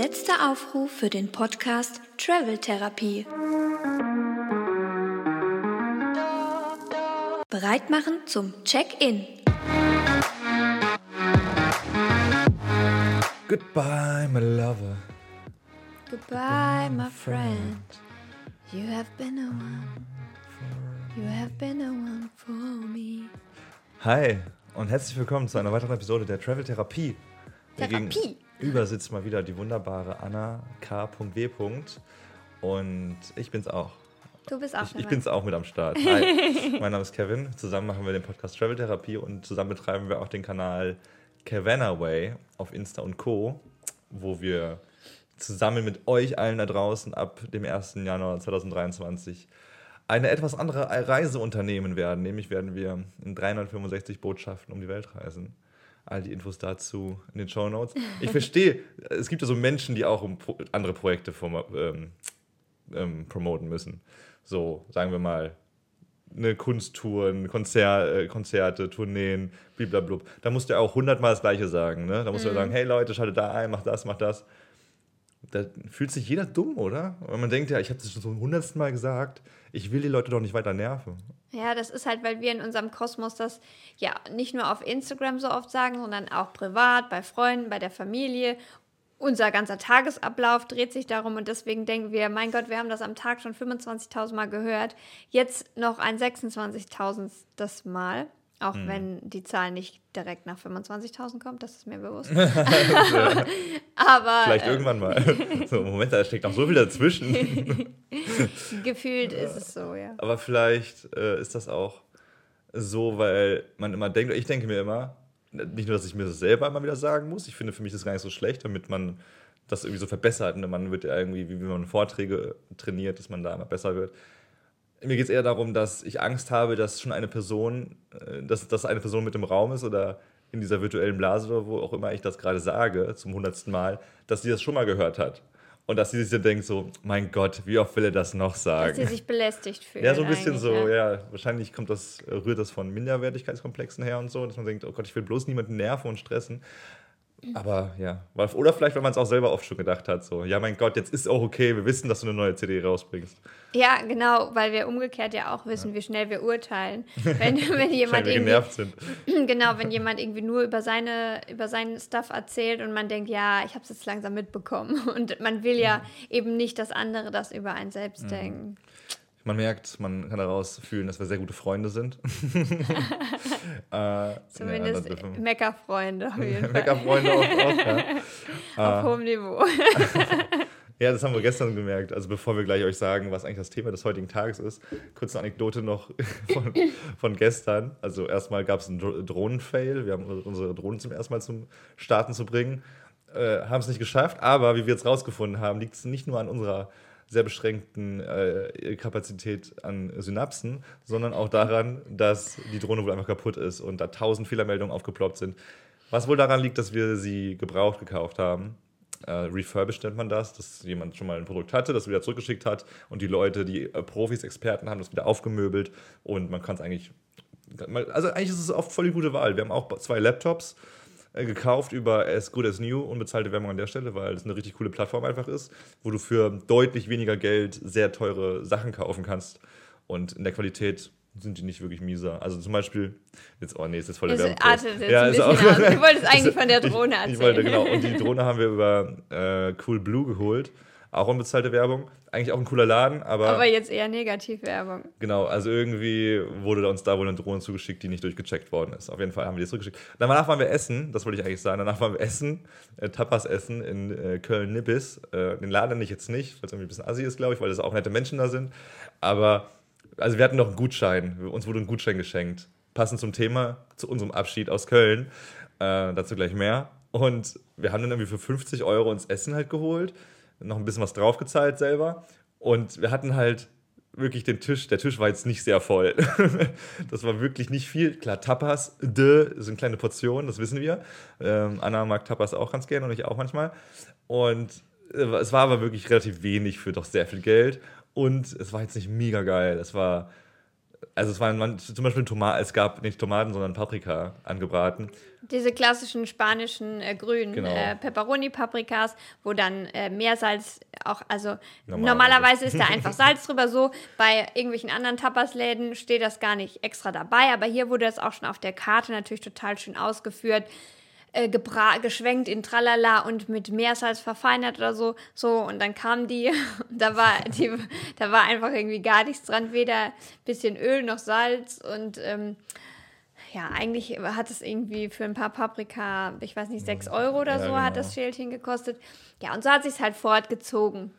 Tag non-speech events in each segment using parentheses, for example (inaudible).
Letzter Aufruf für den Podcast Travel Therapie. Bereit machen zum Check-in. Goodbye, my lover. Goodbye, my friend. You have been a one. You have been a one for me. Hi und herzlich willkommen zu einer weiteren Episode der Travel Therapie. Therapie. Gegenüber sitzt mal wieder die wunderbare Anna K.W. Und ich bin's auch. Du bist auch Ich, ich dabei. bin's auch mit am Start. (laughs) Hi, mein Name ist Kevin. Zusammen machen wir den Podcast Travel Therapie und zusammen betreiben wir auch den Kanal Way auf Insta und Co., wo wir zusammen mit euch allen da draußen ab dem 1. Januar 2023 eine etwas andere Reise unternehmen werden. Nämlich werden wir in 365 Botschaften um die Welt reisen. All die Infos dazu in den Show Notes. Ich verstehe, es gibt ja so Menschen, die auch um andere Projekte vom, ähm, ähm, promoten müssen. So, sagen wir mal, eine Kunsttouren, Konzer äh, Konzerte, Tourneen, blablabla. Da musst du ja auch hundertmal das Gleiche sagen. Ne? Da musst du ja sagen, hey Leute, schaltet da ein, macht das, macht das. Da fühlt sich jeder dumm, oder? Weil man denkt ja, ich habe das schon so hundertsten Mal gesagt, ich will die Leute doch nicht weiter nerven. Ja, das ist halt, weil wir in unserem Kosmos das ja nicht nur auf Instagram so oft sagen, sondern auch privat, bei Freunden, bei der Familie. Unser ganzer Tagesablauf dreht sich darum und deswegen denken wir, mein Gott, wir haben das am Tag schon 25.000 Mal gehört. Jetzt noch ein 26.000. Mal, auch Mhm. wenn die Zahl nicht direkt nach 25.000 kommt, das ist mir bewusst. (laughs) Aber Vielleicht äh, irgendwann mal. So, Moment, da steckt noch so viel dazwischen. (laughs) gefühlt ist es so, ja. Aber vielleicht äh, ist das auch so, weil man immer denkt, ich denke mir immer, nicht nur, dass ich mir das selber immer wieder sagen muss, ich finde für mich das gar nicht so schlecht, damit man das irgendwie so verbessert. Und man wird ja irgendwie, wie wie man Vorträge trainiert, dass man da immer besser wird. Mir geht es eher darum, dass ich Angst habe, dass schon eine Person, äh, dass, dass eine Person mit im Raum ist oder in dieser virtuellen Blase oder wo auch immer ich das gerade sage, zum hundertsten Mal, dass sie das schon mal gehört hat. Und dass sie sich dann denkt so, mein Gott, wie oft will er das noch sagen? Dass sie sich belästigt fühlen. Ja, so ein bisschen so, ja. ja. Wahrscheinlich kommt das, rührt das von Minderwertigkeitskomplexen her und so, dass man denkt, oh Gott, ich will bloß niemanden nerven und stressen. Aber ja, weil- oder vielleicht, wenn man es auch selber oft schon gedacht hat, so, ja, mein Gott, jetzt ist auch okay, wir wissen, dass du eine neue CD rausbringst. Ja, genau, weil wir umgekehrt ja auch wissen, wie schnell wir urteilen. (laughs) Wenn, wenn jemand Weil wir irgendwie, genervt sind. (clears throat) genau, wenn jemand irgendwie nur über seine, über seinen Stuff erzählt und man denkt, ja, ich habe es jetzt langsam mitbekommen. (laughs) Und man will ja eben nicht, dass andere das über einen selbst Mhm. denken. Man merkt, man kann daraus fühlen, dass wir sehr gute Freunde sind. (laughs) äh, Zumindest ja, Meckerfreunde auf. (laughs) Meckerfreunde auch, auch ja. (laughs) Auf hohem Niveau. Ja, das haben wir gestern gemerkt. Also bevor wir gleich euch sagen, was eigentlich das Thema des heutigen Tages ist, kurze Anekdote noch von, von gestern. Also erstmal gab es einen Dro- Drohnen-Fail. Wir haben unsere Drohnen zum ersten Mal zum Starten zu bringen. Äh, haben es nicht geschafft, aber wie wir jetzt rausgefunden haben, liegt es nicht nur an unserer sehr beschränkten äh, Kapazität an Synapsen, sondern auch daran, dass die Drohne wohl einfach kaputt ist und da tausend Fehlermeldungen aufgeploppt sind. Was wohl daran liegt, dass wir sie gebraucht gekauft haben äh, refurbished nennt man das, dass jemand schon mal ein Produkt hatte, das wieder zurückgeschickt hat und die Leute, die äh, Profis, Experten haben das wieder aufgemöbelt und man kann es eigentlich, also eigentlich ist es oft voll die gute Wahl. Wir haben auch zwei Laptops gekauft über As Good As New, unbezahlte Werbung an der Stelle, weil es eine richtig coole Plattform einfach ist, wo du für deutlich weniger Geld sehr teure Sachen kaufen kannst und in der Qualität sind die nicht wirklich mieser. Also zum Beispiel, jetzt, oh nee, ist jetzt voll der jetzt ein bisschen aus. Du wolltest (laughs) eigentlich von der Drohne Ich, ich wollte, erzählen. genau. Und die Drohne haben wir über äh, Cool Blue geholt. Auch unbezahlte Werbung. Eigentlich auch ein cooler Laden, aber, Aber jetzt eher Negativwerbung. genau, also irgendwie wurde uns da wohl eine Drohne zugeschickt, die nicht durchgecheckt worden ist. Auf jeden Fall haben wir die zurückgeschickt. Danach waren wir essen, das wollte ich eigentlich sagen. Danach waren wir essen, äh, Tapas essen in äh, Köln-Nippes. Äh, den Laden nenne ich jetzt nicht, weil es irgendwie ein bisschen assi ist, glaube ich, weil es auch nette Menschen da sind. Aber, also wir hatten noch einen Gutschein. Uns wurde ein Gutschein geschenkt. Passend zum Thema, zu unserem Abschied aus Köln. Äh, dazu gleich mehr. Und wir haben dann irgendwie für 50 Euro uns Essen halt geholt, noch ein bisschen was draufgezahlt selber. Und wir hatten halt wirklich den Tisch, der Tisch war jetzt nicht sehr voll. (laughs) das war wirklich nicht viel. Klar, Tapas, de, sind kleine Portionen, das wissen wir. Ähm, Anna mag Tapas auch ganz gerne und ich auch manchmal. Und äh, es war aber wirklich relativ wenig für doch sehr viel Geld. Und es war jetzt nicht mega geil. Es war Also es waren zum Beispiel Tomaten, es gab nicht Tomaten, sondern Paprika angebraten. Diese klassischen spanischen äh, grünen Genau. äh, Pepperoni-Paprikas, wo dann äh, Meersalz auch, also Normalerweise. normalerweise ist da (laughs) einfach Salz drüber. So bei irgendwelchen anderen Tapasläden steht das gar nicht extra dabei, aber hier wurde das auch schon auf der Karte natürlich total schön ausgeführt. Äh, geschwenkt in Tralala und mit Meersalz verfeinert oder so. So, und dann kam die, (laughs) da war, die, da war einfach irgendwie gar nichts dran, weder bisschen Öl noch Salz und ähm, ja, eigentlich hat es irgendwie für ein paar Paprika, ich weiß nicht, 6 Euro oder Ja, so hat genau. das Schälchen gekostet. Ja, und so hat sich halt fortgezogen.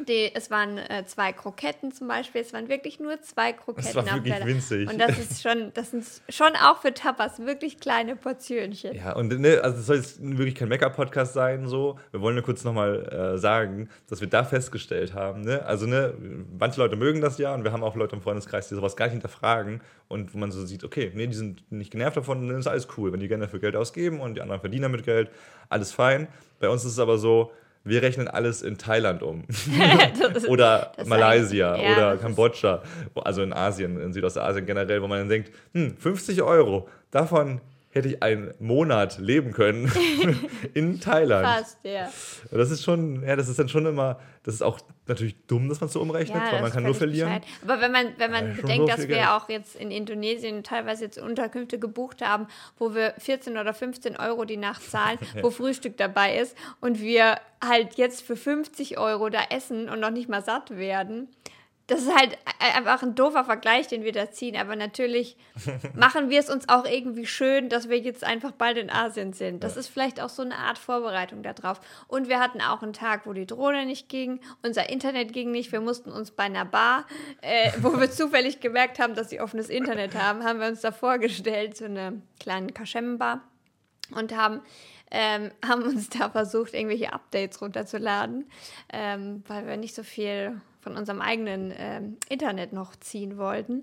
Die, es waren äh, zwei Kroketten zum Beispiel, es waren wirklich nur zwei Kroketten war auf wirklich Teller. winzig. Und das ist schon, das sind schon auch für Tapas wirklich kleine Portionchen. Ja, und ne, also es soll jetzt wirklich kein Make-up-Podcast sein, so. Wir wollen nur kurz nochmal äh, sagen, dass wir da festgestellt haben, ne, also ne, manche Leute mögen das ja und wir haben auch Leute im Freundeskreis, die sowas gar nicht hinterfragen und wo man so sieht, okay, nee, die sind nicht genervt davon, dann ist alles cool, wenn die gerne dafür Geld ausgeben und die anderen verdienen damit Geld, alles fein. Bei uns ist es aber so, wir rechnen alles in Thailand um. (laughs) (laughs) oder Malaysia ja, oder Kambodscha, also in Asien, in Südostasien generell, wo man dann denkt, hm, 50 Euro, davon hätte ich einen Monat leben können (laughs) in Thailand. Fast, ja. Das ist schon, ja, das ist dann schon immer, das ist auch natürlich dumm, dass man so umrechnet, weil das man kann nur verlieren. bescheuert. Aber wenn man, wenn man Ja, bedenkt, dass wir Geld. auch jetzt in Indonesien teilweise jetzt Unterkünfte gebucht haben, wo wir 14 oder 15 Euro die Nacht zahlen, (laughs) wo Frühstück dabei ist und wir halt jetzt für 50 Euro da essen und noch nicht mal satt werden. Das ist halt e- einfach ein doofer Vergleich, den wir da ziehen. Aber natürlich (laughs) machen wir es uns auch irgendwie schön, dass wir jetzt einfach bald in Asien sind. Das ist vielleicht auch so eine Art Vorbereitung darauf. Und wir hatten auch einen Tag, wo die Drohne nicht ging, unser Internet ging nicht. Wir mussten uns bei einer Bar, äh, wo wir (laughs) zufällig gemerkt haben, dass sie offenes Internet haben, haben wir uns da vorgestellt, so eine kleine Kaschemmenbar und haben, ähm, haben uns da versucht, irgendwelche Updates runterzuladen, ähm, weil wir nicht so viel von unserem eigenen ähm, Internet noch ziehen wollten.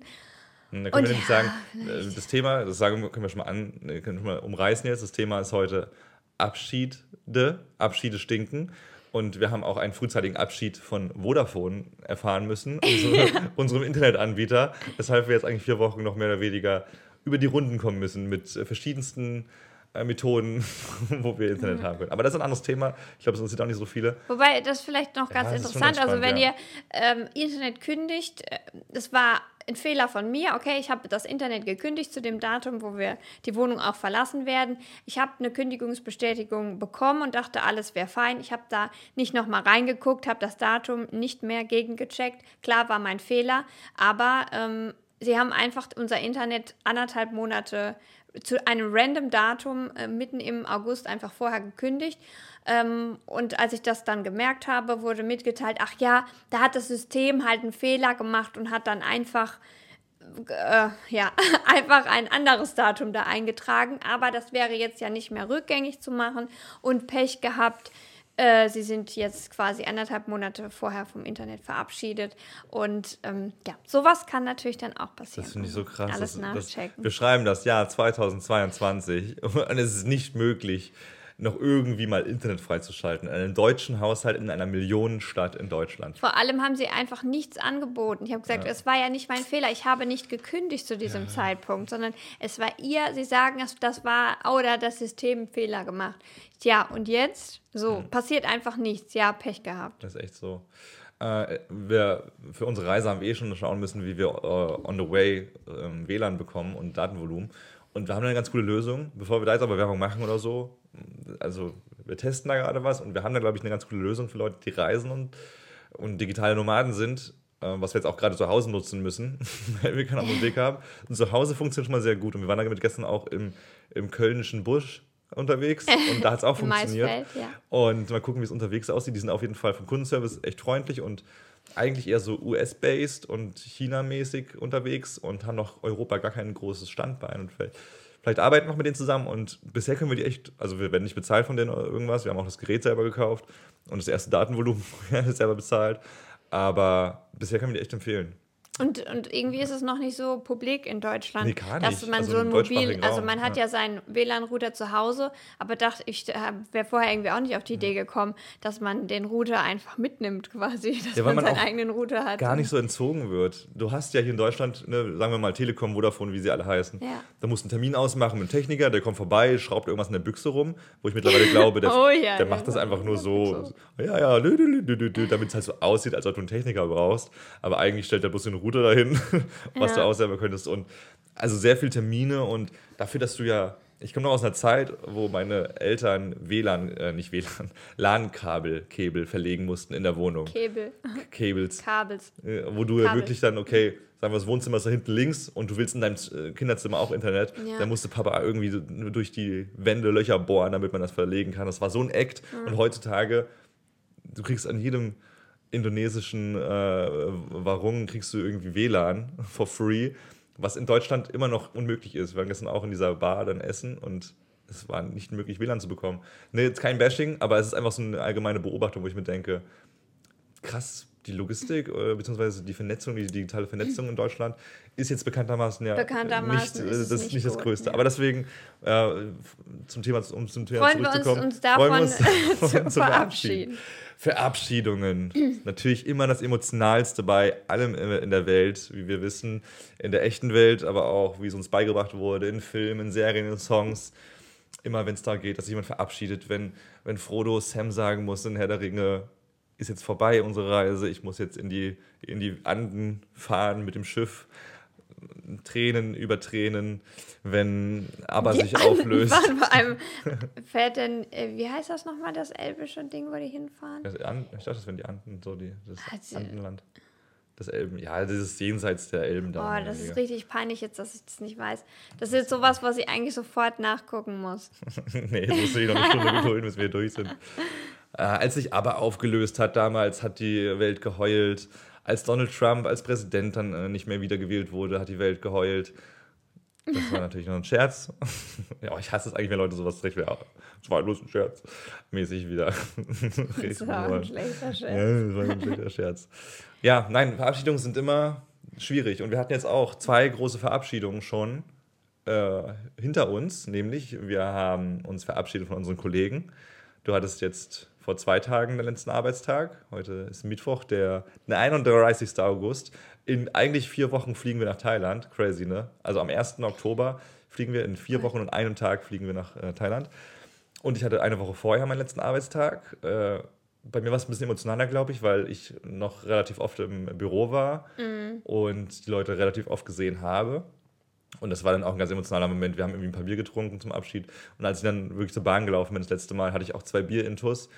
Da können Und wir nämlich ja, sagen, äh, das Thema, das sagen wir, können wir schon mal an, äh, können wir schon mal umreißen jetzt. Das Thema ist heute Abschiede. Abschiede stinken. Und wir haben auch einen frühzeitigen Abschied von Vodafone erfahren müssen, (laughs) unsere, unserem Internetanbieter, weshalb wir jetzt eigentlich vier Wochen noch mehr oder weniger über die Runden kommen müssen mit äh, verschiedensten Methoden, (laughs) wo wir Internet Mhm. haben können. Aber das ist ein anderes Thema. Ich glaube, es interessiert auch nicht so viele. Wobei das vielleicht noch ganz ist schon interessant, also wenn ja. ihr ähm, Internet kündigt, äh, das war ein Fehler von mir, okay, ich habe das Internet gekündigt zu dem Datum, wo wir die Wohnung auch verlassen werden. Ich habe eine Kündigungsbestätigung bekommen und dachte, alles wäre fein. Ich habe da nicht nochmal reingeguckt, habe das Datum nicht mehr gegengecheckt. Klar war mein Fehler, aber ähm, sie haben einfach unser Internet anderthalb Monate zu einem random Datum äh, mitten im August einfach vorher gekündigt. Ähm, und als ich das dann gemerkt habe, wurde mitgeteilt, ach ja, da hat das System halt einen Fehler gemacht und hat dann einfach äh, ja, (laughs) einfach ein anderes Datum da eingetragen. Aber das wäre jetzt ja nicht mehr rückgängig zu machen und Pech gehabt. Äh, sie sind jetzt quasi anderthalb Monate vorher vom Internet verabschiedet. Und ähm, ja, sowas kann natürlich dann auch passieren. Das finde ich so krass. Alles das, das, nachchecken. wir schreiben das Jahr 2022 (laughs) und es ist nicht möglich, noch irgendwie mal Internet freizuschalten. In einem deutschen Haushalt in einer Millionenstadt in Deutschland. Vor allem haben sie einfach nichts angeboten. Ich habe gesagt, es war ja nicht mein Fehler. Ich habe nicht gekündigt zu diesem Zeitpunkt, sondern es war ihr. Sie sagen, das war oder das System einen Fehler gemacht. Tja, und jetzt? So, passiert einfach nichts. Ja, Pech gehabt. Das ist echt so. Äh, wir, für unsere Reise haben wir eh schon schauen müssen, wie wir äh, on the way ähm, WLAN bekommen und Datenvolumen. Und wir haben eine ganz coole Lösung, bevor wir da jetzt aber Werbung machen oder so. Also wir testen da gerade was und wir haben da, glaube ich, eine ganz coole Lösung für Leute, die reisen und, und digitale Nomaden sind, äh, was wir jetzt auch gerade zu Hause nutzen müssen, (laughs) weil wir keinen anderen Weg haben. Und zu Hause funktioniert schon mal sehr gut. Und wir waren damit gestern auch im, im kölnischen Busch unterwegs und da hat es auch (laughs) funktioniert. Maisfeld, ja. Und mal gucken, wie es unterwegs aussieht. Die sind auf jeden Fall vom Kundenservice echt freundlich und eigentlich eher so US-based und China-mäßig unterwegs und haben noch Europa gar kein großes Standbein. Und vielleicht, arbeiten wir noch mit denen zusammen und bisher können wir die echt, also wir werden nicht bezahlt von denen oder irgendwas. Wir haben auch das Gerät selber gekauft und das erste Datenvolumen (laughs) selber bezahlt. Aber bisher können wir die echt empfehlen. Und, und irgendwie ist es noch nicht so publik in Deutschland, Nee, gar dass nicht. man Also so ein Mobil, also Raum, man hat ja. ja, seinen WLAN-Router zu Hause, aber dachte ich äh, wäre vorher irgendwie auch nicht auf die Idee gekommen, dass man den Router einfach mitnimmt quasi, (laughs) dass Ja, weil man man seinen eigenen Router hat. gar nicht so entzogen wird. Du hast ja hier in Deutschland, ne, sagen wir mal Telekom, Vodafone, wie sie alle heißen. Ja. Da musst du einen Termin ausmachen mit einem Techniker, der kommt vorbei, schraubt irgendwas in der Büchse rum, wo ich mittlerweile (laughs) glaube, der, Oh ja, der macht das einfach nur so, so. ja, ja, damit es halt so aussieht, als ob du einen Techniker brauchst. Aber eigentlich stellt er bloß den Router dahin, (laughs) was Ja. du ausselber könntest. Und also sehr viel Termine und dafür, dass du ja, ich komme noch aus einer Zeit, wo meine Eltern WLAN, äh, nicht WLAN, LAN-Kabel, (laughs) Kabel verlegen mussten in der Wohnung. Kabel, Cables. Kabels. Äh, wo du ja Kabel. wirklich dann, okay, sagen wir, das Wohnzimmer ist da hinten links und du willst in deinem äh, Kinderzimmer auch Internet, Ja. dann musste Papa irgendwie durch die Wände Löcher bohren, damit man das verlegen kann. Das war so ein Act. Und heutzutage, du kriegst an jedem indonesischen äh, Warung kriegst du irgendwie WLAN (laughs) for free, was in Deutschland immer noch unmöglich ist. Wir waren gestern auch in dieser Bar dann essen und es war nicht möglich, WLAN zu bekommen. Nee, jetzt kein Bashing, aber es ist einfach so eine allgemeine Beobachtung, wo ich mir denke, krass, die Logistik äh, beziehungsweise die Vernetzung, die digitale Vernetzung in Deutschland ist jetzt bekanntermaßen ja Bekanntermaßen nicht, äh, das, nicht nicht das Größte. ja. Aber deswegen, äh, zum Thema, um zum Thema Freuen wir uns, zurückzukommen, uns freuen wir davon uns, (laughs) (laughs) uns zu verabschieden. Verabschiedungen. Natürlich immer das Emotionalste bei allem in der Welt, wie wir wissen, in der echten Welt, aber auch, wie es uns beigebracht wurde, in Filmen, in Serien, in Songs. Immer wenn es da geht, dass sich jemand verabschiedet, wenn, wenn Frodo Sam sagen muss in Herr der Ringe, ist jetzt vorbei unsere Reise, ich muss jetzt in die, in die Anden fahren mit dem Schiff. Tränen über Tränen, wenn aber sich auflöst. Waren vor allem fährt denn, äh, wie heißt das nochmal, das elbische Ding, wo die hinfahren? Das Ich dachte, das wären die Anden, so die, das Also- Andenland. Das Elben, ja, das ist jenseits der Elben da. Boah, das ist richtig peinlich jetzt, dass ich das nicht weiß. Das ist jetzt sowas, was ich eigentlich sofort nachgucken muss. (laughs) nee, das musst du dich noch eine Stunde gedulden, bis wir durch sind. (laughs) Äh, als sich aber aufgelöst hat damals, hat die Welt geheult. Als Donald Trump als Präsident dann äh, nicht mehr wiedergewählt wurde, hat die Welt geheult. Das war natürlich nur ein Scherz. (laughs) ja, ich hasse es eigentlich, wenn Leute sowas recht wäre. Das war bloß ein Scherz. Mäßig wieder. (laughs) Das war ein schlechter Scherz. Ja, das war ein schlechter Scherz. Ja, nein, Verabschiedungen sind immer schwierig. Und wir hatten jetzt auch zwei große Verabschiedungen schon äh, hinter uns. Nämlich, wir haben uns verabschiedet von unseren Kollegen. Du hattest jetzt vor zwei Tagen den letzten Arbeitstag. Heute ist Mittwoch, der, der 31. August. In eigentlich vier Wochen fliegen wir nach Thailand. Crazy, ne? Also am 1. Oktober fliegen wir, in vier Wochen und einem Tag fliegen wir nach äh, Thailand. Und ich hatte eine Woche vorher meinen letzten Arbeitstag. Äh, bei mir war es ein bisschen emotionaler, glaube ich, weil ich noch relativ oft im Büro war und die Leute relativ oft gesehen habe. Und das war dann auch ein ganz emotionaler Moment. Wir haben irgendwie ein paar Bier getrunken zum Abschied. Und als ich dann wirklich zur Bahn gelaufen bin, das letzte Mal, hatte ich auch zwei Bier intus.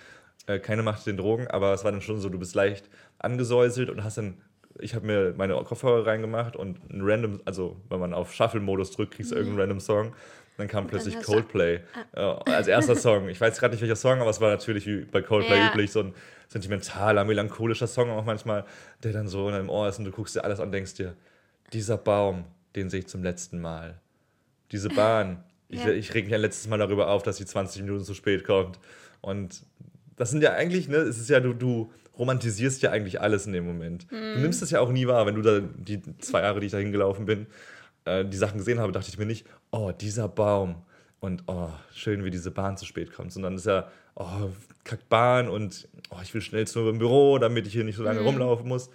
Äh, keine Macht den Drogen, aber es war dann schon so, du bist leicht angesäuselt und hast dann, ich habe mir meine Kopfhörer reingemacht und ein random, also wenn man auf Shuffle-Modus drückt, kriegst du irgendeinen random Song. Dann kam plötzlich du- Coldplay äh, als erster Song. Ich weiß gerade nicht, welcher Song, aber es war natürlich wie bei Coldplay Ja. üblich so ein sentimentaler, melancholischer Song auch manchmal, der dann so in deinem Ohr ist und du guckst dir alles an und denkst dir, dieser Baum, den sehe ich zum letzten Mal. Diese Bahn, ich, Ja. ich reg mich ein letztes Mal darüber auf, dass sie 20 Minuten zu spät kommt. Und das sind ja eigentlich, ne, es ist ja, du, du romantisierst ja eigentlich alles in dem Moment. Du nimmst es ja auch nie wahr, wenn du da die zwei Jahre, die ich da hingelaufen bin, äh, die Sachen gesehen habe, dachte ich mir nicht, oh, dieser Baum und oh, schön, wie diese Bahn zu spät kommt, sondern es ist ja, oh, kackt Bahn und oh, ich will schnell zum Büro, damit ich hier nicht so lange rumlaufen muss.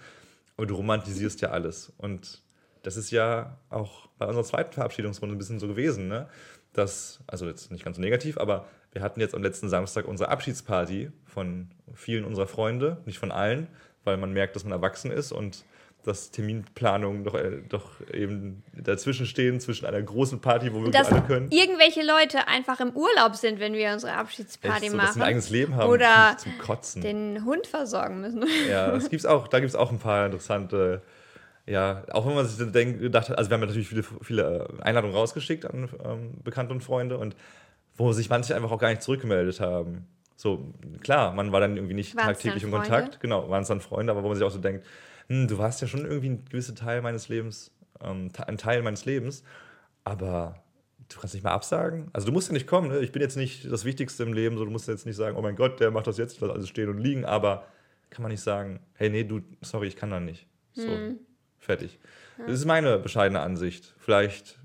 Aber du romantisierst ja alles. Und das ist ja auch bei unserer zweiten Verabschiedungsrunde ein bisschen so gewesen, ne? Dass, also jetzt nicht ganz so negativ, aber wir hatten jetzt am letzten Samstag unsere Abschiedsparty von vielen unserer Freunde, nicht von allen, weil man merkt, dass man erwachsen ist und dass Terminplanungen doch, äh, doch eben dazwischen stehen, zwischen einer großen Party, wo wir Dass alle können. irgendwelche Leute einfach im Urlaub sind, wenn wir unsere Abschiedsparty Echt so, dass machen. sie ein eigenes Leben haben Oder zum, Kotzen. den Hund versorgen müssen. Ja, das gibt's auch, da gibt es auch ein paar interessante, ja, auch wenn man sich dann denkt, gedacht hat, also wir haben natürlich viele, viele äh, Einladungen rausgeschickt an ähm, Bekannte und Freunde und wo sich manche einfach auch gar nicht zurückgemeldet haben. So, klar, man war dann irgendwie nicht Waren's tagtäglich in Kontakt, genau, waren es dann Freunde, aber wo man sich auch so denkt, hm, du warst ja schon irgendwie ein gewisser Teil meines Lebens, ähm, ein Teil meines Lebens, aber du kannst nicht mal absagen. Also du musst ja nicht kommen, ne? ich bin jetzt nicht das Wichtigste im Leben, so du musst jetzt nicht sagen, oh mein Gott, der macht das jetzt, lass alles stehen und liegen, aber kann man nicht sagen, hey, nee, du, sorry, ich kann da nicht. So. Fertig. Das ist meine bescheidene Ansicht. Vielleicht,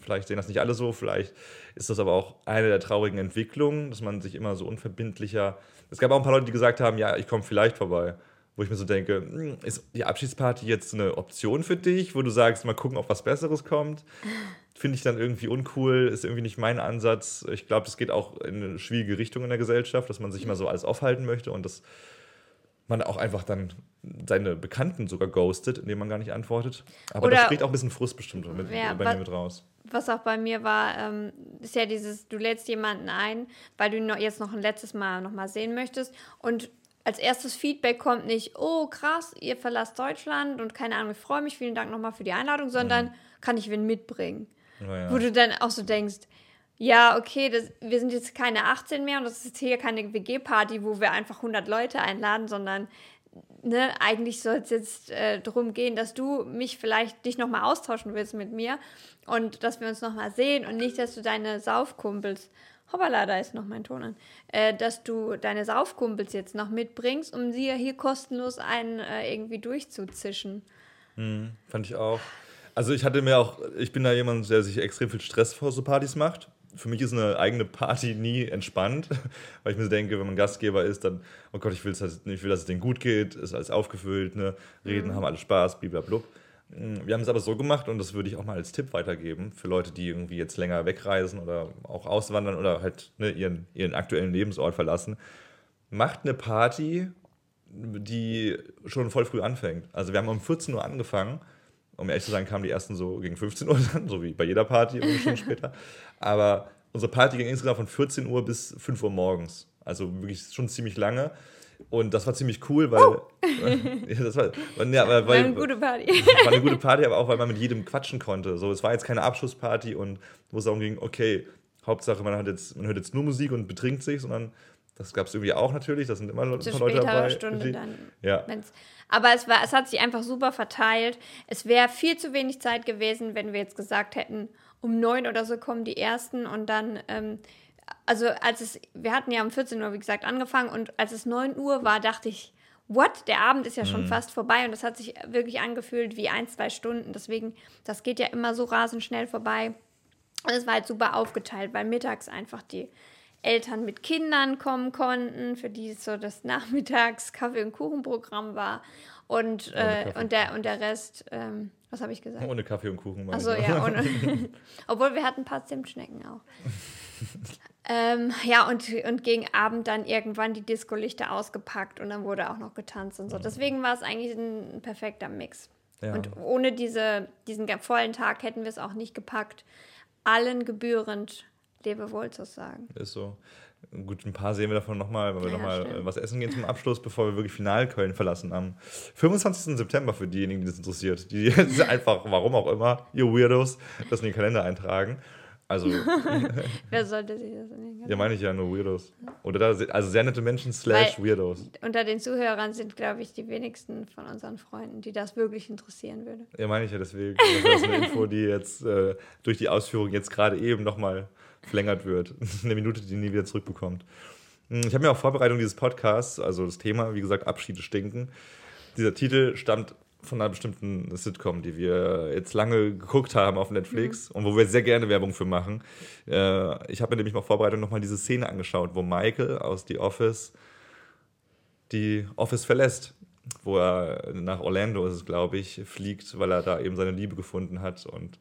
vielleicht sehen das nicht alle so, vielleicht ist das aber auch eine der traurigen Entwicklungen, dass man sich immer so unverbindlicher. Es gab auch ein paar Leute, die gesagt haben, ja, ich komme vielleicht vorbei. Wo ich mir so denke, hm, ist die Abschiedsparty jetzt eine Option für dich, wo du sagst, mal gucken, ob was Besseres kommt? (laughs) Finde ich dann irgendwie uncool, ist irgendwie nicht mein Ansatz. Ich glaube, es geht auch in eine schwierige Richtung in der Gesellschaft, dass man sich immer so alles aufhalten möchte und das man auch einfach dann seine Bekannten sogar ghostet, indem man gar nicht antwortet. Aber Oder- das spricht auch ein bisschen Frust bestimmt mit, Ja, bei mir mit raus. Was auch bei mir war, ähm, ist ja dieses, du lädst jemanden ein, weil du ihn noch, jetzt noch ein letztes Mal noch mal sehen möchtest und als erstes Feedback kommt nicht, oh krass, ihr verlasst Deutschland und keine Ahnung, ich freue mich, vielen Dank nochmal für die Einladung, sondern kann ich wen mitbringen? Naja. Wo du dann auch so denkst, ja, okay, das, wir sind jetzt keine 18 mehr und das ist hier keine WG-Party, wo wir einfach 100 Leute einladen, sondern ne, eigentlich soll es jetzt äh, darum gehen, dass du mich vielleicht dich nochmal austauschen willst mit mir und dass wir uns nochmal sehen und nicht, dass du deine Saufkumpels, hoppala, da ist noch mein Ton an, äh, dass du deine Saufkumpels jetzt noch mitbringst, um sie hier kostenlos einen äh, irgendwie durchzuzischen. Fand ich auch. Also ich hatte mir auch, ich bin da jemand, der sich extrem viel Stress vor so Partys macht. Für mich ist eine eigene Party nie entspannt, (laughs) weil ich mir so denke, wenn man Gastgeber ist, dann, oh Gott, ich will, dass, ich will, dass es denen gut geht, ist alles aufgefüllt, ne? reden, haben alle Spaß, blablabla. Wir haben es aber so gemacht und das würde ich auch mal als Tipp weitergeben für Leute, die irgendwie jetzt länger wegreisen oder auch auswandern oder halt ne, ihren, ihren aktuellen Lebensort verlassen. Macht eine Party, die schon voll früh anfängt. Also wir haben um 14 Uhr angefangen. Um ehrlich zu sein, kamen die ersten so gegen 15 Uhr dann, so wie bei jeder Party, Stunde (laughs) später. Aber unsere Party ging insgesamt von 14 Uhr bis 5 Uhr morgens. Also wirklich schon ziemlich lange. Und das war ziemlich cool, weil. (laughs) ja, das war, ja, weil, War eine gute Party. (laughs) war eine gute Party, aber auch, weil man mit jedem quatschen konnte. So, es war jetzt keine Abschlussparty und wo es darum ging, okay, Hauptsache man, hat jetzt, man hört jetzt nur Musik und betrinkt sich, sondern das gab es irgendwie auch natürlich. Da sind immer paar Leute dabei. Stunde die- dann. Ja. Aber es, war, es hat sich einfach super verteilt. Es wäre viel zu wenig Zeit gewesen, wenn wir jetzt gesagt hätten, um neun oder so kommen die ersten und dann, ähm, also als es, wir hatten ja um 14 Uhr, wie gesagt, angefangen und als es 9 Uhr war, dachte ich, what? Der Abend ist ja schon fast vorbei und das hat sich wirklich angefühlt wie ein, zwei Stunden. Deswegen, das geht ja immer so rasend schnell vorbei. Und es war halt super aufgeteilt, weil mittags einfach die Eltern mit Kindern kommen konnten, für die es so das (laughs) Nachmittags Kaffee- und Kuchenprogramm war. Und, äh, und, der, und der Rest, ähm, was habe ich gesagt? Ohne Kaffee und Kuchen. Also ich. ja, (laughs) ohne. (laughs) Obwohl wir hatten ein paar Zimtschnecken auch. (laughs) ähm, ja, und, und gegen Abend dann irgendwann die Disco-Lichter ausgepackt und dann wurde auch noch getanzt und so. Deswegen war es eigentlich ein perfekter Mix. Ja. Und ohne diese, diesen vollen Tag hätten wir es auch nicht gepackt, allen gebührend Lebewohl zu sagen. Ist so. Gut, ein paar sehen wir davon nochmal, weil wir Ja, nochmal stimmt. was essen gehen zum Abschluss, bevor wir wirklich final Köln verlassen am 25. September für diejenigen, die das interessiert. Die (laughs) jetzt einfach, warum auch immer, ihr Weirdos, das in den Kalender eintragen. Also, (laughs) Wer sollte sich das in den ja, meine ich ja nur Weirdos. Oder da, also sehr nette Menschen slash Weirdos. Unter den Zuhörern sind, glaube ich, die wenigsten von unseren Freunden, die das wirklich interessieren würde. Ja, meine ich ja deswegen. Das ist eine Info, die jetzt äh, durch die Ausführung jetzt gerade eben nochmal verlängert wird. (laughs) Eine Minute, die nie wieder zurückbekommt. Hm, Ich habe mir auch Vorbereitung dieses Podcasts, also das Thema, wie gesagt, Abschiede stinken. Dieser Titel stammt von einer bestimmten Sitcom, die wir jetzt lange geguckt haben auf Netflix und wo wir sehr gerne Werbung für machen. Äh, ich habe mir nämlich mal Vorbereitung nochmal diese Szene angeschaut, wo Michael aus The Office die Office verlässt, wo er nach Orlando ist es, glaube ich, fliegt, weil er da eben seine Liebe gefunden hat und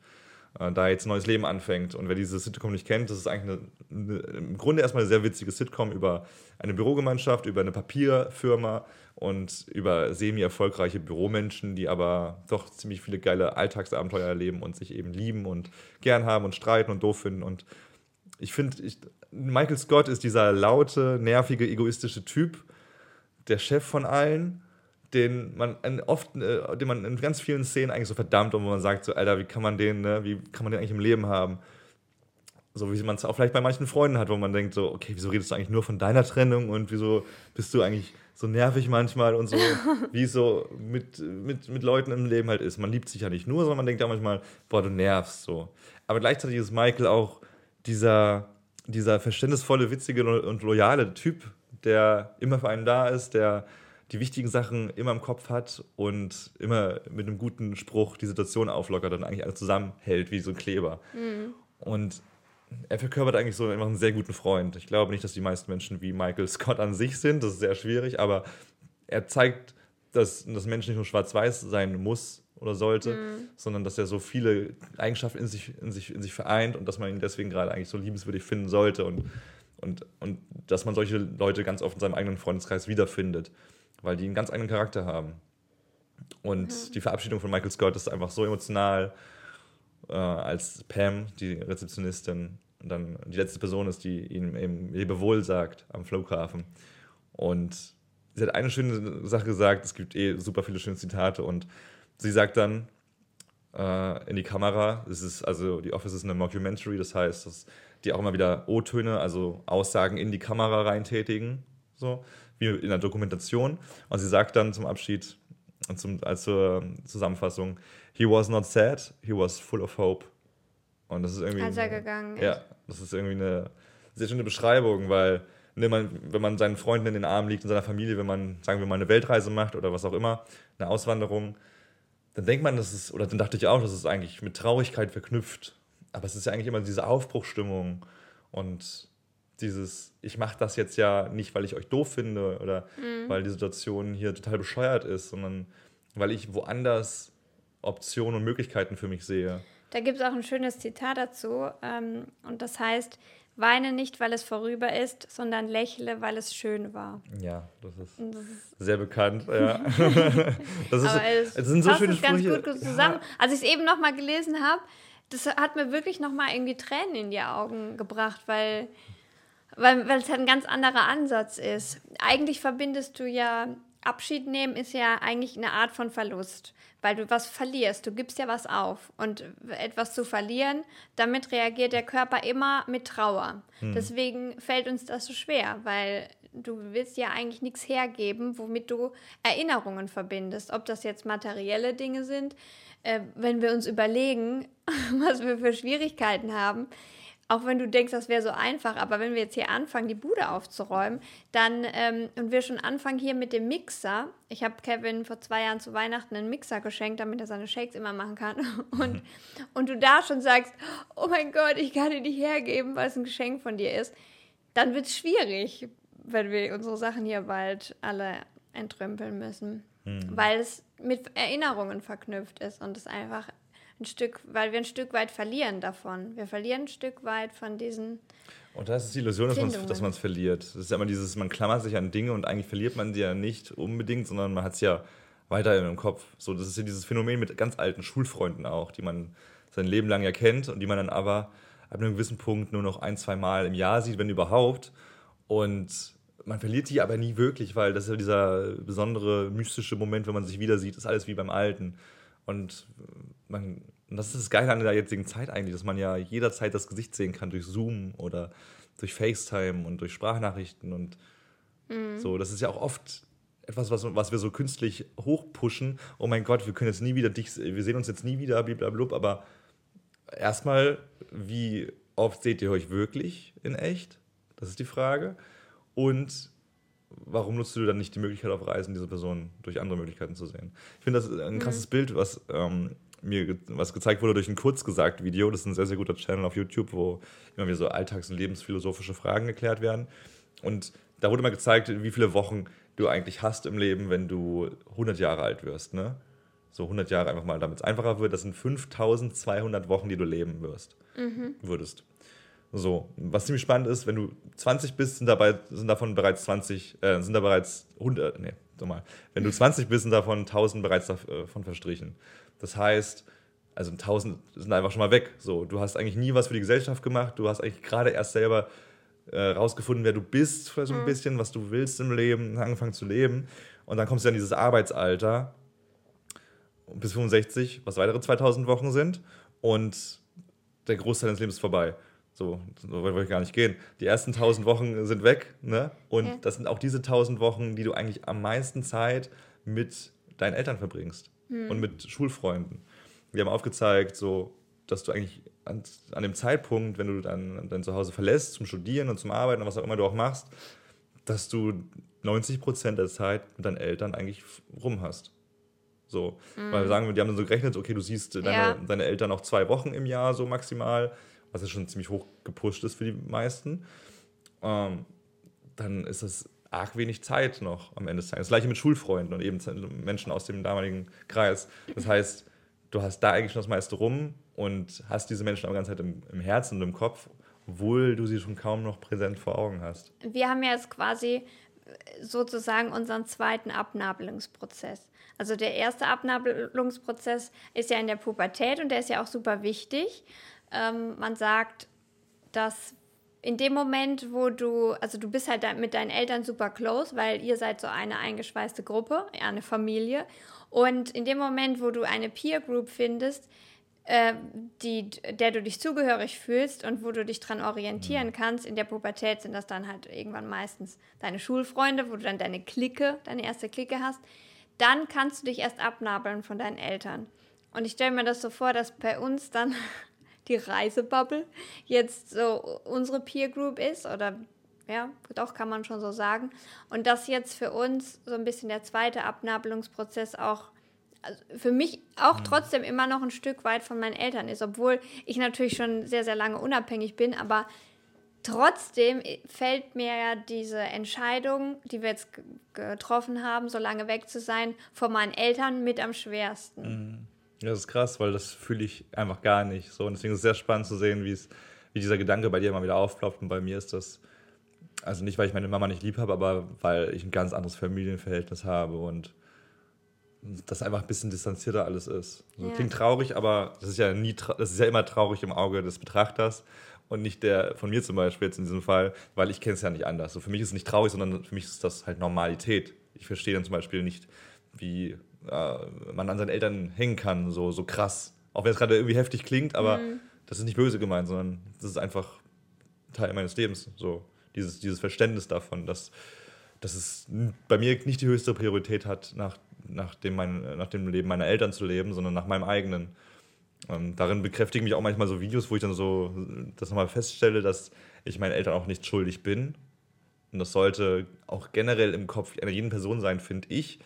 da jetzt ein neues Leben anfängt. Und wer diese Sitcom nicht kennt, das ist eigentlich eine, eine, im Grunde erstmal eine sehr witzige Sitcom über eine Bürogemeinschaft, über eine Papierfirma und über semi-erfolgreiche Büromenschen, die aber doch ziemlich viele geile Alltagsabenteuer erleben und sich eben lieben und gern haben und streiten und doof finden. Und ich finde, ich, Michael Scott ist dieser laute, nervige, egoistische Typ, der Chef von allen, den man in oft, äh, den man in ganz vielen Szenen eigentlich so verdammt und wo man sagt so, Alter, wie kann man den, ne, wie kann man den eigentlich im Leben haben? So wie man es auch vielleicht bei manchen Freunden hat, wo man denkt so, okay, wieso redest du eigentlich nur von deiner Trennung und wieso bist du eigentlich so nervig manchmal und so, (laughs) wie es so mit, mit, mit Leuten im Leben halt ist. Man liebt sich ja nicht nur, sondern man denkt auch manchmal, boah, du nervst so. Aber gleichzeitig ist Michael auch dieser, dieser verständnisvolle, witzige und loyale Typ, der immer für einen da ist, der die wichtigen Sachen immer im Kopf hat und immer mit einem guten Spruch die Situation auflockert und eigentlich alles zusammenhält wie so ein Kleber. Mhm. Und er verkörpert eigentlich so einfach einen sehr guten Freund. Ich glaube nicht, dass die meisten Menschen wie Michael Scott an sich sind, das ist sehr schwierig, aber er zeigt, dass das Mensch nicht nur schwarz-weiß sein muss oder sollte, mhm. sondern dass er so viele Eigenschaften in sich, in, sich, in sich vereint und dass man ihn deswegen gerade eigentlich so liebenswürdig finden sollte und, und, und dass man solche Leute ganz oft in seinem eigenen Freundeskreis wiederfindet, weil die einen ganz eigenen Charakter haben. Und mhm. die Verabschiedung von Michael Scott ist einfach so emotional, äh, als Pam, die Rezeptionistin, dann die letzte Person ist, die ihm eben Lebewohl sagt am Flughafen. Und sie hat eine schöne Sache gesagt, es gibt eh super viele schöne Zitate und sie sagt dann äh, in die Kamera, es ist, also die Office ist eine Mockumentary, das heißt, dass die auch immer wieder O-Töne, also Aussagen in die Kamera reintätigen, so wie in der Dokumentation. Und sie sagt dann zum Abschied, zum, als zur Zusammenfassung, he was not sad, he was full of hope. Und das ist irgendwie. Als er gegangen. Ja, das ist irgendwie eine sehr schöne Beschreibung, weil ne, man, wenn man seinen Freunden in den Armen liegt, in seiner Familie, wenn man, sagen wir mal, eine Weltreise macht oder was auch immer, eine Auswanderung, dann denkt man, das ist, oder dann dachte ich auch, das ist eigentlich mit Traurigkeit verknüpft. Aber es ist ja eigentlich immer diese Aufbruchstimmung und dieses, ich mache das jetzt ja nicht, weil ich euch doof finde oder mhm. weil die Situation hier total bescheuert ist, sondern weil ich woanders Optionen und Möglichkeiten für mich sehe. Da gibt es auch ein schönes Zitat dazu. Ähm, und das heißt, weine nicht, weil es vorüber ist, sondern lächle, weil es schön war. Ja, das ist, das ist sehr bekannt. Ja. (laughs) das, ist, es, das sind so schöne Sprüche. ganz gut zusammen. Ja. Als ich es eben nochmal gelesen habe, das hat mir wirklich nochmal irgendwie Tränen in die Augen gebracht, weil, weil, weil es halt ein ganz anderer Ansatz ist. Eigentlich verbindest du ja Abschied nehmen ist ja eigentlich eine Art von Verlust, weil du was verlierst. Du gibst ja was auf. Und etwas zu verlieren, damit reagiert der Körper immer mit Trauer. Hm. Deswegen fällt uns das so schwer, weil du willst ja eigentlich nichts hergeben, womit du Erinnerungen verbindest. Ob das jetzt materielle Dinge sind, äh, wenn wir uns überlegen, (laughs) was wir für Schwierigkeiten haben, auch wenn du denkst, das wäre so einfach, aber wenn wir jetzt hier anfangen, die Bude aufzuräumen, dann ähm, und wir schon anfangen hier mit dem Mixer. Ich habe Kevin vor zwei Jahren zu Weihnachten einen Mixer geschenkt, damit er seine Shakes immer machen kann. (laughs) Und, (laughs) und du da schon sagst, oh mein Gott, ich kann dir nicht hergeben, weil es ein Geschenk von dir ist, dann wird es schwierig, wenn wir unsere Sachen hier bald alle entrümpeln müssen. Hm. Weil es mit Erinnerungen verknüpft ist und es einfach ein Stück, weil wir ein Stück weit verlieren davon. Wir verlieren ein Stück weit von diesen. Und das ist die Illusion, dass man es verliert. Das ist ja immer dieses, man klammert sich an Dinge und eigentlich verliert man sie ja nicht unbedingt, sondern man hat es ja weiter im Kopf. So, das ist ja dieses Phänomen mit ganz alten Schulfreunden auch, die man sein Leben lang ja kennt und die man dann aber ab einem gewissen Punkt nur noch ein, zwei Mal im Jahr sieht, wenn überhaupt. Und man verliert die aber nie wirklich, weil das ist ja dieser besondere mystische Moment, wenn man sich wieder sieht, ist alles wie beim Alten. Und man, und das ist das Geile an der jetzigen Zeit eigentlich, dass man ja jederzeit das Gesicht sehen kann durch Zoom oder durch FaceTime und durch Sprachnachrichten und mhm. so. Das ist ja auch oft etwas, was, was wir so künstlich hochpushen. Oh mein Gott, wir können jetzt nie wieder dich, wir sehen uns jetzt nie wieder, blablabla. Aber erstmal, wie oft seht ihr euch wirklich in echt? Das ist die Frage. Und warum nutzt du dann nicht die Möglichkeit auf Reisen, diese Person durch andere Möglichkeiten zu sehen? Ich finde, das ist ein krasses mhm. Bild, was ähm, mir was gezeigt wurde durch ein kurzgesagt Video. Das ist ein sehr, sehr guter Channel auf YouTube, wo immer wieder so alltags- und lebensphilosophische Fragen geklärt werden. Und da wurde mal gezeigt, wie viele Wochen du eigentlich hast im Leben, wenn du 100 Jahre alt wirst. Ne? So 100 Jahre einfach mal, damit es einfacher wird. Das sind 5200 Wochen, die du leben wirst, mhm. würdest. So, was ziemlich spannend ist, wenn du 20 bist, sind, dabei, sind davon bereits 20, äh, sind da bereits 100, nee, mal. Wenn du (laughs) 20 bist, sind davon 1000 bereits davon äh, verstrichen. Das heißt, also 1000 sind einfach schon mal weg. So, du hast eigentlich nie was für die Gesellschaft gemacht. Du hast eigentlich gerade erst selber äh, rausgefunden, wer du bist, für so ein mhm. bisschen, was du willst im Leben, angefangen zu leben. Und dann kommst du in dieses Arbeitsalter bis 65, was weitere 2000 Wochen sind. Und der Großteil deines Lebens ist vorbei. So, so wollte ich gar nicht gehen. Die ersten 1000 Wochen sind weg. Ne? Und ja. das sind auch diese 1000 Wochen, die du eigentlich am meisten Zeit mit deinen Eltern verbringst hm. und mit Schulfreunden. Wir haben aufgezeigt, so, dass du eigentlich an, an dem Zeitpunkt, wenn du dann dein Zuhause verlässt zum Studieren und zum Arbeiten und was auch immer du auch machst, dass du 90 Prozent der Zeit mit deinen Eltern eigentlich rum hast. So, mhm. weil sagen wir, die haben dann so gerechnet, okay, du siehst deine, ja. deine Eltern noch zwei Wochen im Jahr so maximal, was ja schon ziemlich hoch gepusht ist für die meisten. Ähm, dann ist das arg wenig Zeit noch am Ende des Tages. Das gleiche mit Schulfreunden und eben Menschen aus dem damaligen Kreis. Das heißt, du hast da eigentlich schon das meiste rum und hast diese Menschen aber die ganze Zeit im, im Herzen und im Kopf, obwohl du sie schon kaum noch präsent vor Augen hast. Wir haben ja jetzt quasi sozusagen unseren zweiten Abnabelungsprozess. Also der erste Abnabelungsprozess ist ja in der Pubertät und der ist ja auch super wichtig. Ähm, man sagt, dass in dem Moment, wo du, also du bist halt mit deinen Eltern super close, weil ihr seid so eine eingeschweißte Gruppe, eine Familie. Und in dem Moment, wo du eine Peer Group findest, äh, die, der du dich zugehörig fühlst und wo du dich dran orientieren mhm. kannst. In der Pubertät sind das dann halt irgendwann meistens deine Schulfreunde, wo du dann deine Clique, deine erste Clique hast. Dann kannst du dich erst abnabeln von deinen Eltern. Und ich stelle mir das so vor, dass bei uns dann die Reisebubble jetzt so unsere Peer Group ist oder ja, doch kann man schon so sagen. Und dass jetzt für uns so ein bisschen der zweite Abnabelungsprozess auch also für mich auch mhm. trotzdem immer noch ein Stück weit von meinen Eltern ist, obwohl ich natürlich schon sehr, sehr lange unabhängig bin, aber trotzdem fällt mir ja diese Entscheidung, die wir jetzt getroffen haben, so lange weg zu sein, von meinen Eltern mit am schwersten. Mhm. Ja, das ist krass, weil das fühle ich einfach gar nicht so. Und deswegen ist es sehr spannend zu sehen, wie es, wie dieser Gedanke bei dir immer wieder aufploppt. Und bei mir ist das, also nicht, weil ich meine Mama nicht lieb habe, aber weil ich ein ganz anderes Familienverhältnis habe und das einfach ein bisschen distanzierter alles ist. So, ja. Klingt traurig, aber das ist ja nie, das ist ja immer traurig im Auge des Betrachters und nicht der von mir zum Beispiel jetzt in diesem Fall, weil ich kenne es ja nicht anders. So, für mich ist es nicht traurig, sondern für mich ist das halt Normalität. Ich verstehe dann zum Beispiel nicht, wie äh, man an seinen Eltern hängen kann, so, so krass. Auch wenn es gerade irgendwie heftig klingt, aber mhm. das ist nicht böse gemeint, sondern das ist einfach Teil meines Lebens. So, dieses, dieses Verständnis davon, dass, dass es bei mir nicht die höchste Priorität hat, nach, nach, dem, mein, nach dem Leben meiner Eltern zu leben, sondern nach meinem eigenen. Und darin bekräftigen mich auch manchmal so Videos, wo ich dann so das nochmal feststelle, dass ich meinen Eltern auch nicht schuldig bin. Und das sollte auch generell im Kopf einer jeden Person sein, finde ich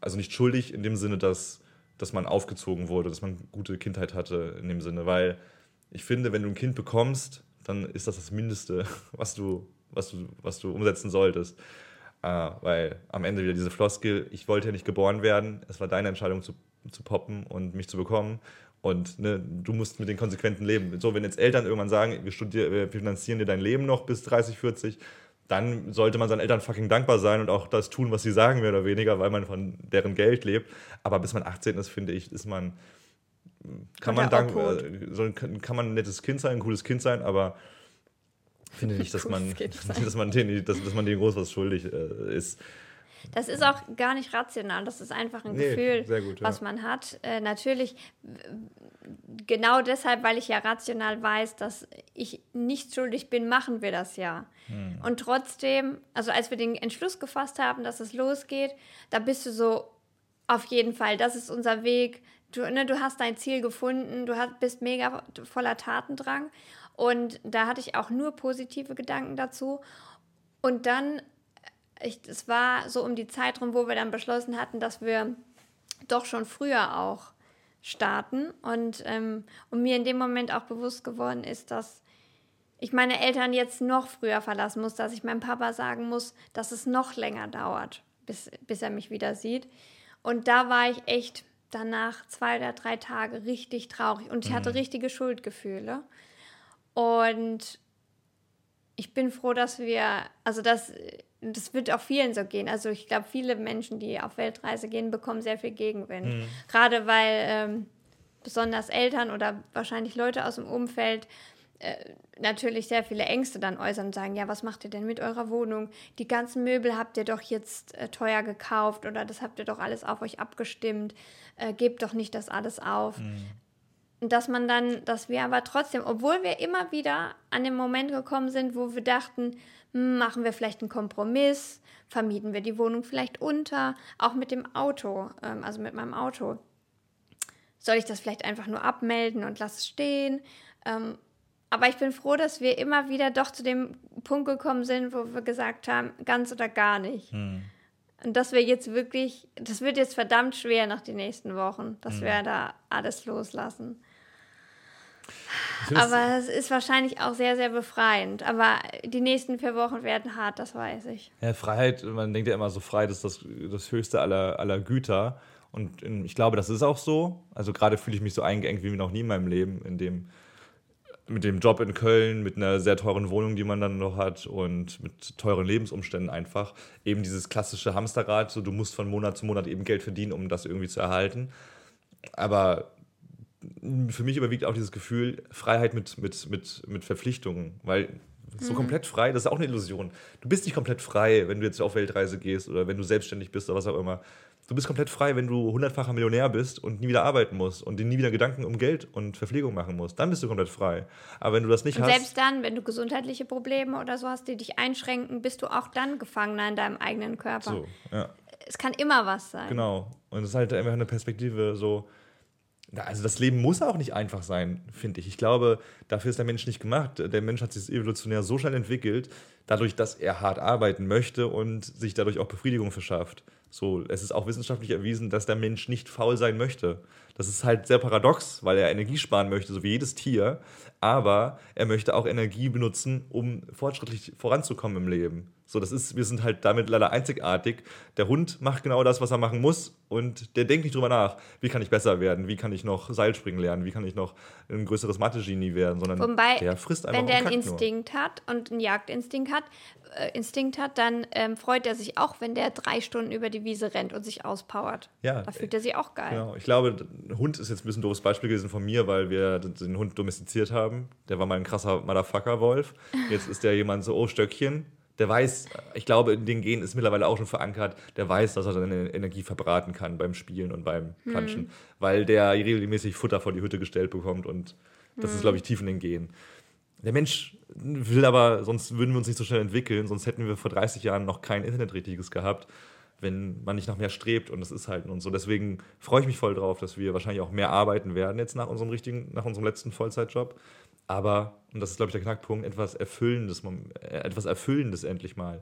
also nicht schuldig in dem Sinne, dass, dass man aufgezogen wurde, dass man gute Kindheit hatte in dem Sinne, weil ich finde, wenn du ein Kind bekommst, dann ist das das Mindeste, (laughs) was du, was du, was du umsetzen solltest. Äh, weil am Ende wieder diese Floskel, ich wollte ja nicht geboren werden, es war deine Entscheidung zu, zu poppen und mich zu bekommen. Und ne, du musst mit den Konsequenzen leben. So, wenn jetzt Eltern irgendwann sagen, wir, wir finanzieren dir dein Leben noch bis 30, 40, dann sollte man seinen Eltern fucking dankbar sein und auch das tun, was sie sagen, mehr oder weniger, weil man von deren Geld lebt. Aber bis man 18 ist, finde ich, ist man, kann man, dank, äh, kann man ein nettes Kind sein, ein cooles Kind sein, aber finde nicht, dass man, (laughs) dass man denen, dass, dass man denen groß was schuldig äh, ist. Das ist auch gar nicht rational, das ist einfach ein nee, Gefühl, gut, was ja. man hat. Äh, natürlich, genau deshalb, weil ich ja rational weiß, dass ich nicht schuldig bin, machen wir das ja. Hm. Und trotzdem, also als wir den Entschluss gefasst haben, dass es losgeht, da bist du so, auf jeden Fall, das ist unser Weg. Du, ne, du hast dein Ziel gefunden, du hast, bist mega voller Tatendrang. Und da hatte ich auch nur positive Gedanken dazu. Und dann es war so um die Zeit rum, wo wir dann beschlossen hatten, dass wir doch schon früher auch starten. Und, ähm, und mir in dem Moment auch bewusst geworden ist, dass ich meine Eltern jetzt noch früher verlassen muss, dass ich meinem Papa sagen muss, dass es noch länger dauert, bis, bis er mich wieder sieht. Und da war ich echt danach zwei oder drei Tage richtig traurig und ich hatte mhm. richtige Schuldgefühle. Und ich bin froh, dass wir, also dass das wird auch vielen so gehen. Also ich glaube, viele Menschen, die auf Weltreise gehen, bekommen sehr viel Gegenwind. Mhm. Gerade weil ähm, besonders Eltern oder wahrscheinlich Leute aus dem Umfeld äh, natürlich sehr viele Ängste dann äußern und sagen, ja, was macht ihr denn mit eurer Wohnung? Die ganzen Möbel habt ihr doch jetzt äh, teuer gekauft oder das habt ihr doch alles auf euch abgestimmt. Äh, gebt doch nicht das alles auf. Mhm. Und dass man dann, dass wir aber trotzdem, obwohl wir immer wieder an den Moment gekommen sind, wo wir dachten, hm, machen wir vielleicht einen Kompromiss, vermieten wir die Wohnung vielleicht unter, auch mit dem Auto, ähm, also mit meinem Auto. Soll ich das vielleicht einfach nur abmelden und lasse es stehen? Ähm, Aber ich bin froh, dass wir immer wieder doch zu dem Punkt gekommen sind, wo wir gesagt haben, ganz oder gar nicht. Hm. Und dass wir jetzt wirklich, das wird jetzt verdammt schwer nach den nächsten Wochen, dass Hm. wir da alles loslassen. Aber es ist wahrscheinlich auch sehr, sehr befreiend. Aber die nächsten vier Wochen werden hart, das weiß ich. Ja, Freiheit, man denkt ja immer so, Freiheit ist das, das höchste aller, aller Güter. Und ich glaube, das ist auch so. Also gerade fühle ich mich so eingeengt wie noch nie in meinem Leben, in dem, mit dem Job in Köln, mit einer sehr teuren Wohnung, die man dann noch hat und mit teuren Lebensumständen einfach. Eben dieses klassische Hamsterrad, so du musst von Monat zu Monat eben Geld verdienen, um das irgendwie zu erhalten. Aber für mich überwiegt auch dieses Gefühl Freiheit mit, mit, mit, mit Verpflichtungen, weil so komplett frei, das ist auch eine Illusion. Du bist nicht komplett frei, wenn du jetzt auf Weltreise gehst oder wenn du selbstständig bist oder was auch immer. Du bist komplett frei, wenn du hundertfacher Millionär bist und nie wieder arbeiten musst und dir nie wieder Gedanken um Geld und Verpflegung machen musst. Dann bist du komplett frei. Aber wenn du das nicht Und hast. selbst dann, wenn du gesundheitliche Probleme oder so hast, die dich einschränken, bist du auch dann Gefangener in deinem eigenen Körper. so, ja. Es kann immer was sein. Genau. Und es ist halt einfach eine Perspektive so. Also das Leben muss auch nicht einfach sein, finde ich. Ich glaube, dafür ist der Mensch nicht gemacht. Der Mensch hat sich evolutionär so schnell entwickelt, dadurch, dass er hart arbeiten möchte und sich dadurch auch Befriedigung verschafft. So, es ist auch wissenschaftlich erwiesen, dass der Mensch nicht faul sein möchte. Das ist halt sehr paradox, weil er Energie sparen möchte, so wie jedes Tier. Aber er möchte auch Energie benutzen, um fortschrittlich voranzukommen im Leben. So, das ist, wir sind halt damit leider einzigartig. Der Hund macht genau das, was er machen muss und der denkt nicht drüber nach, wie kann ich besser werden, wie kann ich noch Seilspringen lernen, wie kann ich noch ein größeres Mathe-Genie werden, sondern Wobei, der frisst einfach wenn der einen kackt nur. Instinkt hat und einen Jagdinstinkt hat, äh, Instinkt hat, dann ähm, freut er sich auch, wenn der drei Stunden über die Wiese rennt und sich auspowert. Ja, Da fühlt er sich auch geil. Genau. Ich glaube, Hund ist jetzt ein bisschen ein doofes Beispiel gewesen von mir, weil wir den Hund domestiziert haben. Der war mal ein krasser Motherfucker-Wolf. Jetzt ist der jemand so, oh, Stöckchen. Der weiß, ich glaube, in den Genen ist mittlerweile auch schon verankert, der weiß, dass er seine Energie verbraten kann beim Spielen und beim Planschen, weil der regelmäßig Futter vor die Hütte gestellt bekommt und das ist, glaube ich, tief in den Genen. Der Mensch will aber, sonst würden wir uns nicht so schnell entwickeln, sonst hätten wir vor 30 Jahren noch kein Internetrichtiges gehabt, wenn man nicht nach mehr strebt und das ist halt und so. Deswegen freue ich mich voll drauf, dass wir wahrscheinlich auch mehr arbeiten werden jetzt nach unserem richtigen, nach unserem letzten Vollzeitjob. Aber, und das ist, glaube ich, der Knackpunkt, etwas Erfüllendes, äh, etwas Erfüllendes endlich mal.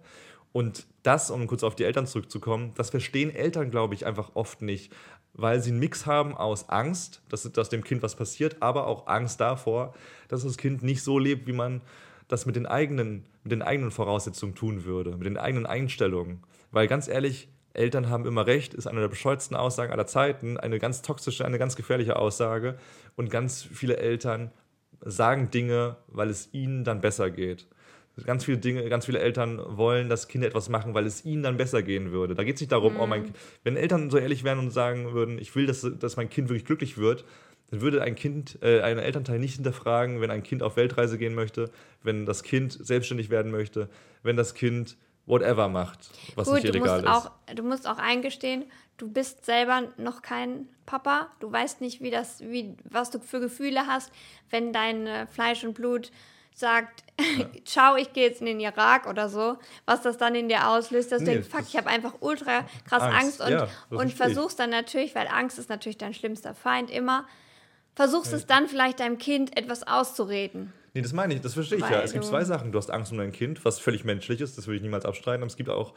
Und das, um kurz auf die Eltern zurückzukommen, das verstehen Eltern, glaube ich, einfach oft nicht, weil sie einen Mix haben aus Angst, dass, dass dem Kind was passiert, aber auch Angst davor, dass das Kind nicht so lebt, wie man das mit den eigenen, mit den eigenen Voraussetzungen tun würde, mit den eigenen Einstellungen. Weil ganz ehrlich, Eltern haben immer recht, ist eine der bescheuertsten Aussagen aller Zeiten, eine ganz toxische, eine ganz gefährliche Aussage. Und ganz viele Eltern sagen Dinge, weil es ihnen dann besser geht. Ganz viele Dinge, ganz viele Eltern wollen, dass Kinder etwas machen, weil es ihnen dann besser gehen würde. Da geht es nicht darum, oh mein, wenn Eltern so ehrlich wären und sagen würden, ich will, dass, dass mein Kind wirklich glücklich wird, dann würde ein Kind, äh, ein Elternteil nicht hinterfragen, wenn ein Kind auf Weltreise gehen möchte, wenn das Kind selbstständig werden möchte, wenn das Kind whatever macht, was Gut, nicht du illegal musst, ist. auch, du musst auch eingestehen, du bist selber noch kein Papa. Du weißt nicht, wie das, wie, was du für Gefühle hast, wenn dein äh, Fleisch und Blut sagt, (laughs) ciao, ich gehe jetzt in den Irak oder so, was das dann in dir auslöst, dass Nee, du denkst, fuck, ich habe einfach ultra krass Angst, Angst, und, ja, und versuchst dann natürlich, weil Angst ist natürlich dein schlimmster Feind immer, versuchst es dann vielleicht deinem Kind etwas auszureden. Nee, das meine ich, das verstehe ich Weil ja. Es gibt zwei Sachen. Du hast Angst um dein Kind, was völlig menschlich ist, das würde ich niemals abstreiten. Aber es gibt auch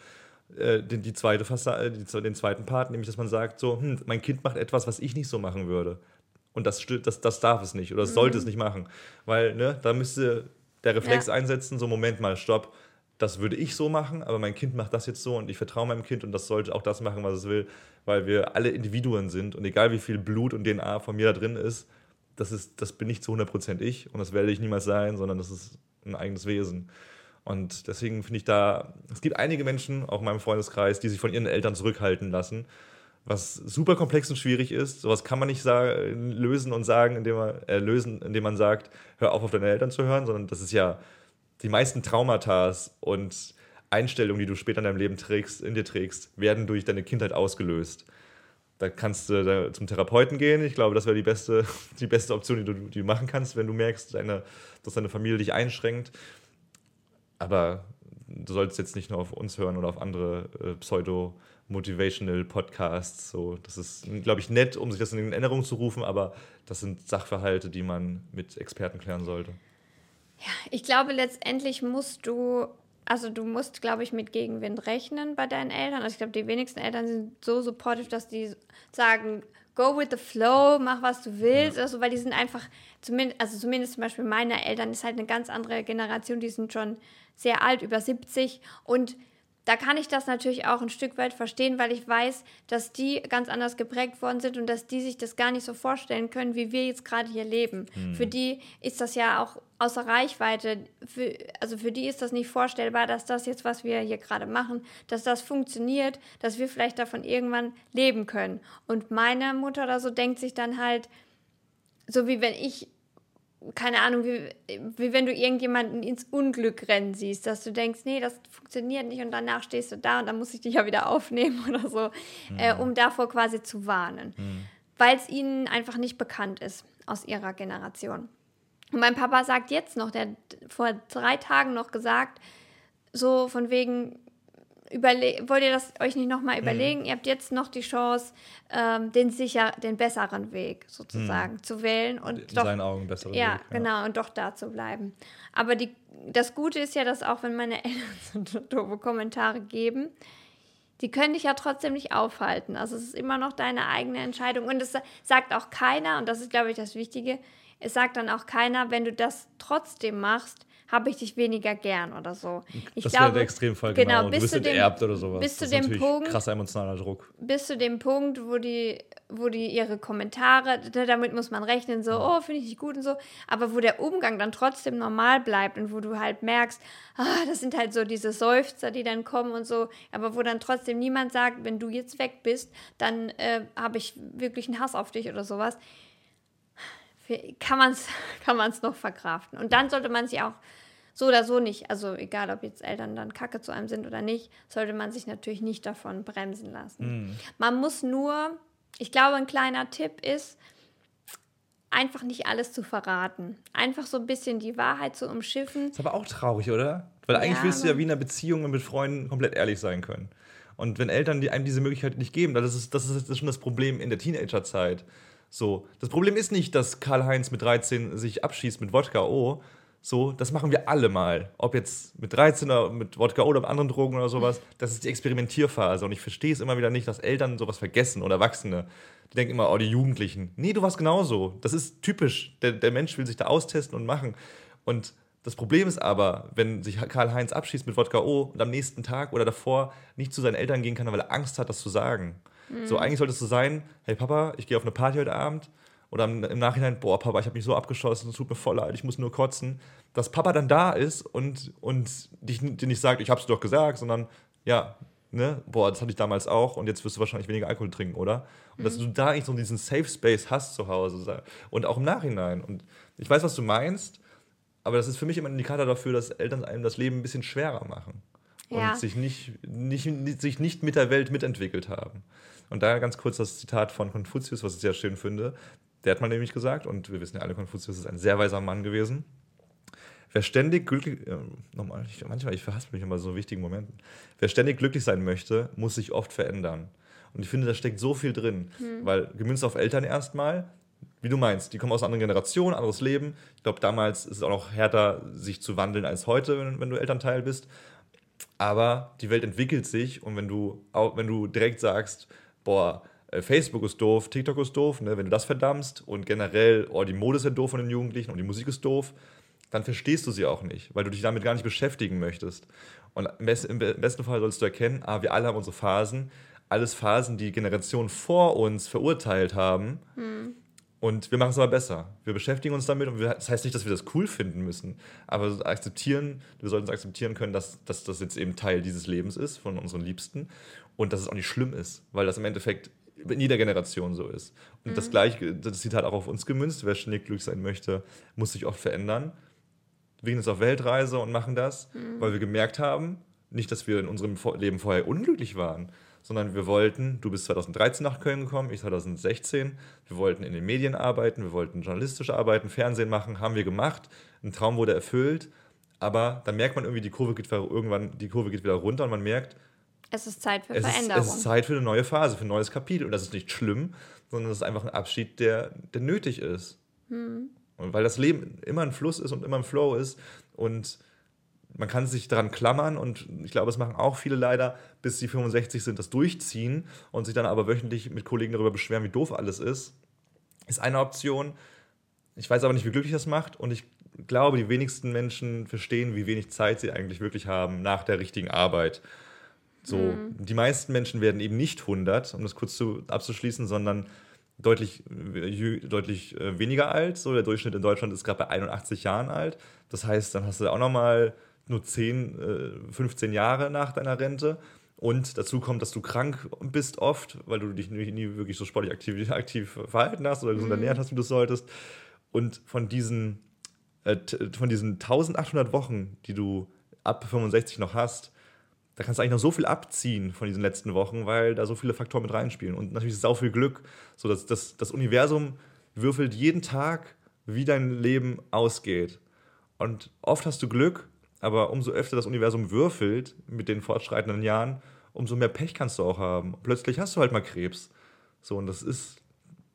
äh, die, die zweite Fassa die, den zweiten Part, nämlich dass man sagt, so, hm, mein Kind macht etwas, was ich nicht so machen würde. Und das, das, das darf es nicht oder das sollte es nicht machen. Weil, ne, da müsste der Reflex Ja. einsetzen, so, Moment mal, stopp. Das würde ich so machen, aber mein Kind macht das jetzt so und ich vertraue meinem Kind und das sollte auch das machen, was es will, weil wir alle Individuen sind und egal wie viel Blut und DNA von mir da drin ist, das, ist, das bin nicht zu 100% ich und das werde ich niemals sein, sondern das ist ein eigenes Wesen. Und deswegen finde ich da, es gibt einige Menschen, auch in meinem Freundeskreis, die sich von ihren Eltern zurückhalten lassen, was super komplex und schwierig ist. Sowas kann man nicht sagen, lösen und sagen, indem man, äh, lösen, indem man sagt, hör auf, auf deine Eltern zu hören, sondern das ist ja die meisten Traumata und Einstellungen, die du später in deinem Leben trägst, in dir trägst, werden durch deine Kindheit ausgelöst. Da kannst du da zum Therapeuten gehen. Ich glaube, das wäre die beste, (laughs) die beste Option, die du, die du machen kannst, wenn du merkst, deine, dass deine Familie dich einschränkt. Aber du solltest jetzt nicht nur auf uns hören oder auf andere äh, Pseudo-Motivational Podcasts. So, das ist, glaube ich, nett, um sich das in Erinnerung zu rufen, aber das sind Sachverhalte, die man mit Experten klären sollte. Ja, ich glaube, letztendlich musst du, also du musst, glaube ich, mit Gegenwind rechnen bei deinen Eltern. Also ich glaube, die wenigsten Eltern sind so supportive, dass die sagen, go with the flow, mach was du willst, ja. also, weil die sind einfach, zumindest, also zumindest zum Beispiel meine Eltern ist halt eine ganz andere Generation, die sind schon sehr alt, über 70 und da kann ich das natürlich auch ein Stück weit verstehen, weil ich weiß, dass die ganz anders geprägt worden sind und dass die sich das gar nicht so vorstellen können, wie wir jetzt gerade hier leben. Mhm. Für die ist das ja auch außer Reichweite. Für, also für die ist das nicht vorstellbar, dass das jetzt, was wir hier gerade machen, dass das funktioniert, dass wir vielleicht davon irgendwann leben können. Und meine Mutter oder so denkt sich dann halt, so wie wenn ich keine Ahnung, wie, wie wenn du irgendjemanden ins Unglück rennen siehst, dass du denkst, nee, das funktioniert nicht und danach stehst du da und dann muss ich dich ja wieder (laughs) aufnehmen oder so, mhm. äh, um davor quasi zu warnen, mhm. weil es ihnen einfach nicht bekannt ist aus ihrer Generation. Und mein Papa sagt jetzt noch, der hat vor drei Tagen noch gesagt, so von wegen, wollt ihr das euch nicht nochmal mhm. überlegen? Mhm. Ihr habt jetzt noch die Chance, ähm, den sicher, den besseren Weg sozusagen mhm. zu wählen und In doch, seinen Augen besseren ja, Weg. Ja, genau, und doch da zu bleiben. Aber die, das Gute ist ja, dass auch wenn meine (laughs) Eltern so doofe Kommentare geben, die können dich ja trotzdem nicht aufhalten. Also es ist immer noch deine eigene Entscheidung. Und es sagt auch keiner, und das ist, glaube ich, das Wichtige, es sagt dann auch keiner, wenn du das trotzdem machst, habe ich dich weniger gern oder so. Ich das wäre der Extremfall, genau. genau. Du bist enterbt oder sowas. Bis zu dem Punkt, krasser emotionaler Druck. Bis zu dem Punkt, wo die, wo die ihre Kommentare, damit muss man rechnen, so, oh, finde ich nicht gut und so, aber wo der Umgang dann trotzdem normal bleibt und wo du halt merkst, ah, das sind halt so diese Seufzer, die dann kommen und so, aber wo dann trotzdem niemand sagt, wenn du jetzt weg bist, dann äh, habe ich wirklich einen Hass auf dich oder sowas kann man es (laughs) kann man's noch verkraften. Und dann sollte man sich auch so oder so nicht, also egal ob jetzt Eltern dann kacke zu einem sind oder nicht, sollte man sich natürlich nicht davon bremsen lassen. Mhm. Man muss nur, ich glaube, ein kleiner Tipp ist, einfach nicht alles zu verraten. Einfach so ein bisschen die Wahrheit zu umschiffen. Ist aber auch traurig, oder? Weil eigentlich ja, willst du ja wie in einer Beziehung mit Freunden komplett ehrlich sein können. Und wenn Eltern einem diese Möglichkeit nicht geben, das ist, das ist schon das Problem in der Teenagerzeit. So, das Problem ist nicht, dass Karl-Heinz mit 13 sich abschießt mit Wodka O, so, das machen wir alle mal. Ob jetzt mit 13 oder mit Wodka oder mit anderen Drogen oder sowas. Das ist die Experimentierphase. Und ich verstehe es immer wieder nicht, dass Eltern sowas vergessen oder Erwachsene. Die denken immer, oh, die Jugendlichen. Nee, du warst genauso. Das ist typisch. Der, der Mensch will sich da austesten und machen. Und das Problem ist aber, wenn sich Karl-Heinz abschießt mit Wodka O und am nächsten Tag oder davor nicht zu seinen Eltern gehen kann, weil er Angst hat, das zu sagen. Mhm. So, eigentlich sollte es so sein: hey Papa, ich gehe auf eine Party heute Abend oder im Nachhinein, boah, Papa, ich habe mich so abgeschossen, es tut mir voll leid, ich muss nur kotzen, dass Papa dann da ist und, und dich, dir nicht sagt, ich hab's doch gesagt, sondern ja, ne, boah, das hatte ich damals auch und jetzt wirst du wahrscheinlich weniger Alkohol trinken, oder? Und mhm. dass du da eigentlich so diesen Safe Space hast zu Hause und auch im Nachhinein. Und ich weiß, was du meinst, aber das ist für mich immer ein Indikator dafür, dass Eltern einem das Leben ein bisschen schwerer machen ja. und sich nicht, nicht, sich nicht mit der Welt mitentwickelt haben. Und da ganz kurz das Zitat von Konfuzius, was ich sehr schön finde. Der hat mal nämlich gesagt, und wir wissen ja alle, Konfuzius ist ein sehr weiser Mann gewesen. Wer ständig glücklich, äh, nochmal, ich, manchmal, ich verhaspel mich immer so wichtigen Momenten. Wer ständig glücklich sein möchte, muss sich oft verändern. Und ich finde, da steckt so viel drin, hm. weil gemünzt auf Eltern erstmal, wie du meinst, die kommen aus einer anderen Generation, anderes Leben. Ich glaube, damals ist es auch noch härter, sich zu wandeln als heute, wenn, wenn du Elternteil bist. Aber die Welt entwickelt sich und wenn du, auch, wenn du direkt sagst, boah, Facebook ist doof, TikTok ist doof, ne? wenn du das verdammst und generell, oh, die Mode ist ja doof von den Jugendlichen und die Musik ist doof, dann verstehst du sie auch nicht, weil du dich damit gar nicht beschäftigen möchtest. Und im besten Fall sollst du erkennen, ah, wir alle haben unsere Phasen, alles Phasen, die Generationen vor uns verurteilt haben. Hm. Und wir machen es aber besser. Wir beschäftigen uns damit und wir, das heißt nicht, dass wir das cool finden müssen, aber akzeptieren, wir sollten es akzeptieren können, dass, dass das jetzt eben Teil dieses Lebens ist von unseren Liebsten und dass es auch nicht schlimm ist, weil das im Endeffekt in jeder Generation so ist. Und mhm. das gleiche, das Zitat auch auf uns gemünzt, wer ständig glücklich sein möchte, muss sich oft verändern. Wir gehen jetzt auf Weltreise und machen das, mhm. weil wir gemerkt haben, nicht, dass wir in unserem Leben vorher unglücklich waren, sondern wir wollten, du bist 2013 nach Köln gekommen, ich 2016, wir wollten in den Medien arbeiten, wir wollten journalistisch arbeiten, Fernsehen machen, haben wir gemacht, ein Traum wurde erfüllt, aber dann merkt man irgendwie, die Kurve geht irgendwann, die Kurve geht wieder runter und man merkt, es ist Zeit für es Veränderung. Ist, es ist Zeit für eine neue Phase, für ein neues Kapitel. Und das ist nicht schlimm, sondern das ist einfach ein Abschied, der, der nötig ist. Hm. Und weil das Leben immer ein Fluss ist und immer ein Flow ist und man kann sich daran klammern und ich glaube, es machen auch viele leider, bis sie 65 sind, das durchziehen und sich dann aber wöchentlich mit Kollegen darüber beschweren, wie doof alles ist, ist eine Option. Ich weiß aber nicht, wie glücklich das macht und ich glaube, die wenigsten Menschen verstehen, wie wenig Zeit sie eigentlich wirklich haben nach der richtigen Arbeit. So, mhm. die meisten Menschen werden eben nicht 100, um das kurz zu, abzuschließen, sondern deutlich, deutlich äh, weniger alt. So, der Durchschnitt in Deutschland ist gerade bei 81 Jahren alt. Das heißt, dann hast du auch nochmal nur 10, 15 äh, Jahre nach deiner Rente. Und dazu kommt, dass du krank bist oft, weil du dich nie, nie wirklich so sportlich aktiv, (laughs) aktiv verhalten hast oder gesund mhm. ernährt hast, wie du solltest. Und von diesen, äh, von diesen 1800 Wochen, die du ab 65 noch hast, da kannst du eigentlich noch so viel abziehen von diesen letzten Wochen, weil da so viele Faktoren mit reinspielen. Und natürlich ist es auch viel Glück. So, dass das, das Universum würfelt jeden Tag, wie dein Leben ausgeht. Und oft hast du Glück aber umso öfter das Universum würfelt mit den fortschreitenden Jahren, umso mehr Pech kannst du auch haben. Plötzlich hast du halt mal Krebs. So, und das ist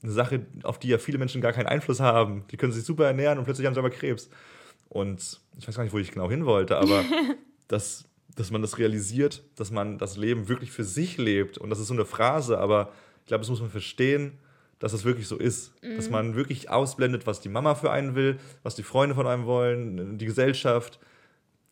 eine Sache, auf die ja viele Menschen gar keinen Einfluss haben. Die können sich super ernähren und plötzlich haben sie aber Krebs. Und ich weiß gar nicht, wo ich genau hin wollte, aber (laughs) dass, dass man das realisiert, dass man das Leben wirklich für sich lebt. Und das ist so eine Phrase, aber ich glaube, das muss man verstehen, dass das wirklich so ist. Mhm. Dass man wirklich ausblendet, was die Mama für einen will, was die Freunde von einem wollen, die Gesellschaft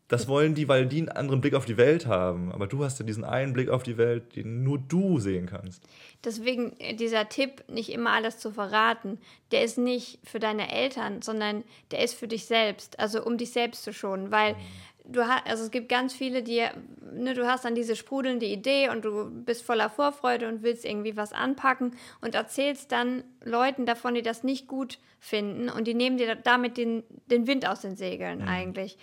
das wollen die, weil die einen anderen Blick auf die Welt haben. Aber du hast ja diesen einen Blick auf die Welt, den nur du sehen kannst. Deswegen äh, dieser Tipp, nicht immer alles zu verraten, der ist nicht für deine Eltern, sondern der ist für dich selbst. Also um dich selbst zu schonen. Weil mhm. Du hast, also es gibt ganz viele, die, ne, du hast dann diese sprudelnde Idee und du bist voller Vorfreude und willst irgendwie was anpacken und erzählst dann Leuten davon, die das nicht gut finden und die nehmen dir damit den, den Wind aus den Segeln mhm. eigentlich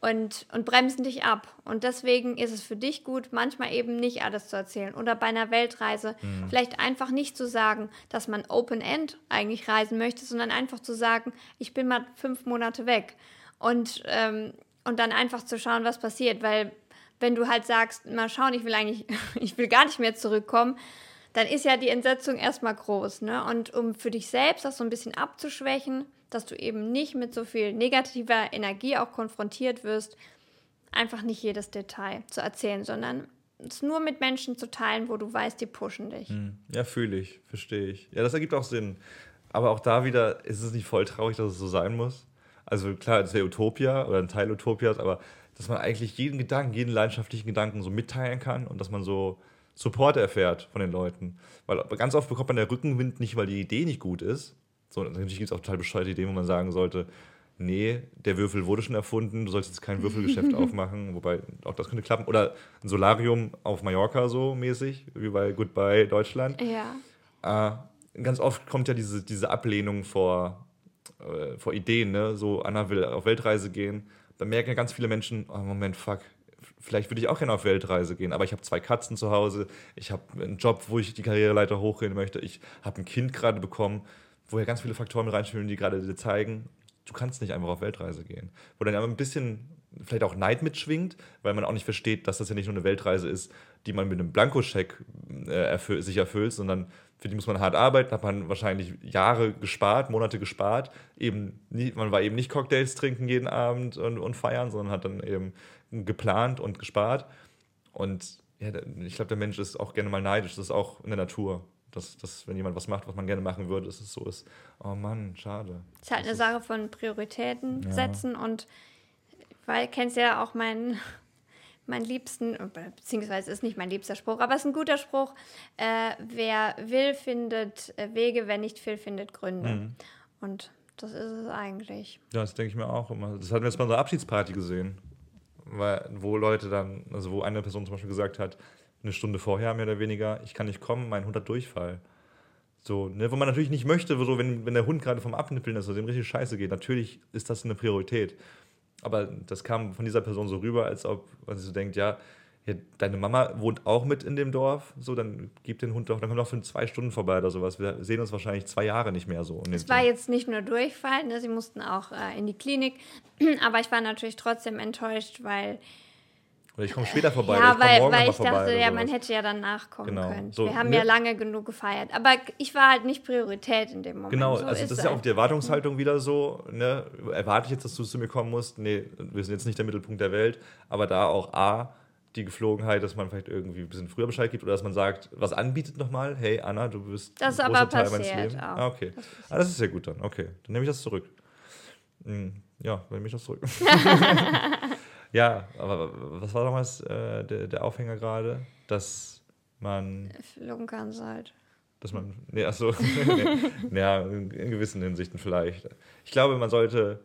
und, und bremsen dich ab. Und deswegen ist es für dich gut, manchmal eben nicht alles zu erzählen. Oder bei einer Weltreise mhm. vielleicht einfach nicht zu sagen, dass man Open-End eigentlich reisen möchte, sondern einfach zu sagen, ich bin mal fünf Monate weg. Und, ähm, und dann einfach zu schauen, was passiert. Weil wenn du halt sagst, mal schauen, ich will eigentlich, (laughs) ich will gar nicht mehr zurückkommen, dann ist ja die Entsetzung erstmal groß. Ne? Und um für dich selbst das so ein bisschen abzuschwächen, dass du eben nicht mit so viel negativer Energie auch konfrontiert wirst, einfach nicht jedes Detail zu erzählen, sondern es nur mit Menschen zu teilen, wo du weißt, die pushen dich. Hm. Ja, fühle ich, verstehe ich. Ja, das ergibt auch Sinn. Aber auch da wieder ist es nicht voll traurig, dass es so sein muss. Also klar, es wäre Utopia oder ein Teil Utopias, aber dass man eigentlich jeden Gedanken, jeden leidenschaftlichen Gedanken so mitteilen kann und dass man so Support erfährt von den Leuten. Weil ganz oft bekommt man der Rückenwind nicht, weil die Idee nicht gut ist, so, natürlich gibt es auch total bescheuerte Ideen, wo man sagen sollte, nee, der Würfel wurde schon erfunden, du sollst jetzt kein Würfelgeschäft (laughs) aufmachen, wobei auch das könnte klappen. Oder ein Solarium auf Mallorca so mäßig, wie bei Goodbye Deutschland. Ja. Äh, ganz oft kommt ja diese, diese Ablehnung vor, äh, vor Ideen, ne? so Anna will auf Weltreise gehen. Da merken ja ganz viele Menschen, oh Moment, fuck, vielleicht würde ich auch gerne auf Weltreise gehen, aber ich habe zwei Katzen zu Hause, ich habe einen Job, wo ich die Karriereleiter hochgehen möchte, ich habe ein Kind gerade bekommen wo ja ganz viele Faktoren mit reinspielen, die gerade dir zeigen, du kannst nicht einfach auf Weltreise gehen. Wo dann aber ein bisschen vielleicht auch Neid mitschwingt, weil man auch nicht versteht, dass das ja nicht nur eine Weltreise ist, die man mit einem Blankoscheck äh, erfüll sich erfüllt, sondern für die muss man hart arbeiten, hat man wahrscheinlich Jahre gespart, Monate gespart. Eben nie, man war eben nicht Cocktails trinken jeden Abend und, und feiern, sondern hat dann eben geplant und gespart. Und ja, ich glaube, der Mensch ist auch gerne mal neidisch, das ist auch in der Natur dass, dass wenn jemand was macht, was man gerne machen würde, dass es so ist, oh Mann, schade. Es ist halt das eine Sache von Prioritäten ja. setzen und weil kennst ja auch meinen mein liebsten, beziehungsweise ist nicht mein liebster Spruch, aber es ist ein guter Spruch. Äh, wer will, findet äh, Wege, wer nicht will, findet Gründe. Mhm. Und das ist es eigentlich. Ja, das denke ich mir auch immer. Das hatten wir jetzt bei unserer Abschiedsparty gesehen. Weil, wo Leute dann, also wo eine Person zum Beispiel gesagt hat, eine Stunde vorher mehr oder weniger, ich kann nicht kommen, mein Hund hat Durchfall. So, ne, wo man natürlich nicht möchte, so, wenn, wenn der Hund gerade vom Abnippeln ist oder dem richtig scheiße geht, natürlich ist das eine Priorität. Aber das kam von dieser Person so rüber, als ob man sich so denkt, ja, ja, deine Mama wohnt auch mit in dem Dorf, so, dann gib den Hund doch, dann komm doch für zwei Stunden vorbei oder sowas. Wir sehen uns wahrscheinlich zwei Jahre nicht mehr so. Es war jetzt nicht nur Durchfall, ne? sie mussten auch äh, in die Klinik, (clears throat) aber ich war natürlich trotzdem enttäuscht, weil Oder ich komme später vorbei. Ja, oder ich weil, weil ich dachte, ja, sowas. man hätte ja dann nachkommen Genau. können. So, Wir haben ne? ja lange genug gefeiert. Aber ich war halt nicht Priorität in dem Moment. Genau, so also das ist ja auch die Erwartungshaltung wieder so. Ne? Erwarte ich jetzt, dass du zu mir kommen musst? Nee, wir sind jetzt nicht der Mittelpunkt der Welt. Aber da auch A, die Geflogenheit, dass man vielleicht irgendwie ein bisschen früher Bescheid gibt oder dass man sagt, was anbietet nochmal. Hey Anna, du bist Das ist ein aber großer Teil meines passiert Lebens. auch. Ah, okay. Ah, das ist ja gut dann. Okay, dann nehme ich das zurück. Hm, Ja, dann nehme ich das zurück. (laughs) (laughs) ja, aber was war damals äh, der, der Aufhänger gerade? Dass man Flunkern seid. dass man, nee, achso, (laughs) nee, ja, in, in gewissen Hinsichten vielleicht. Ich glaube, man sollte,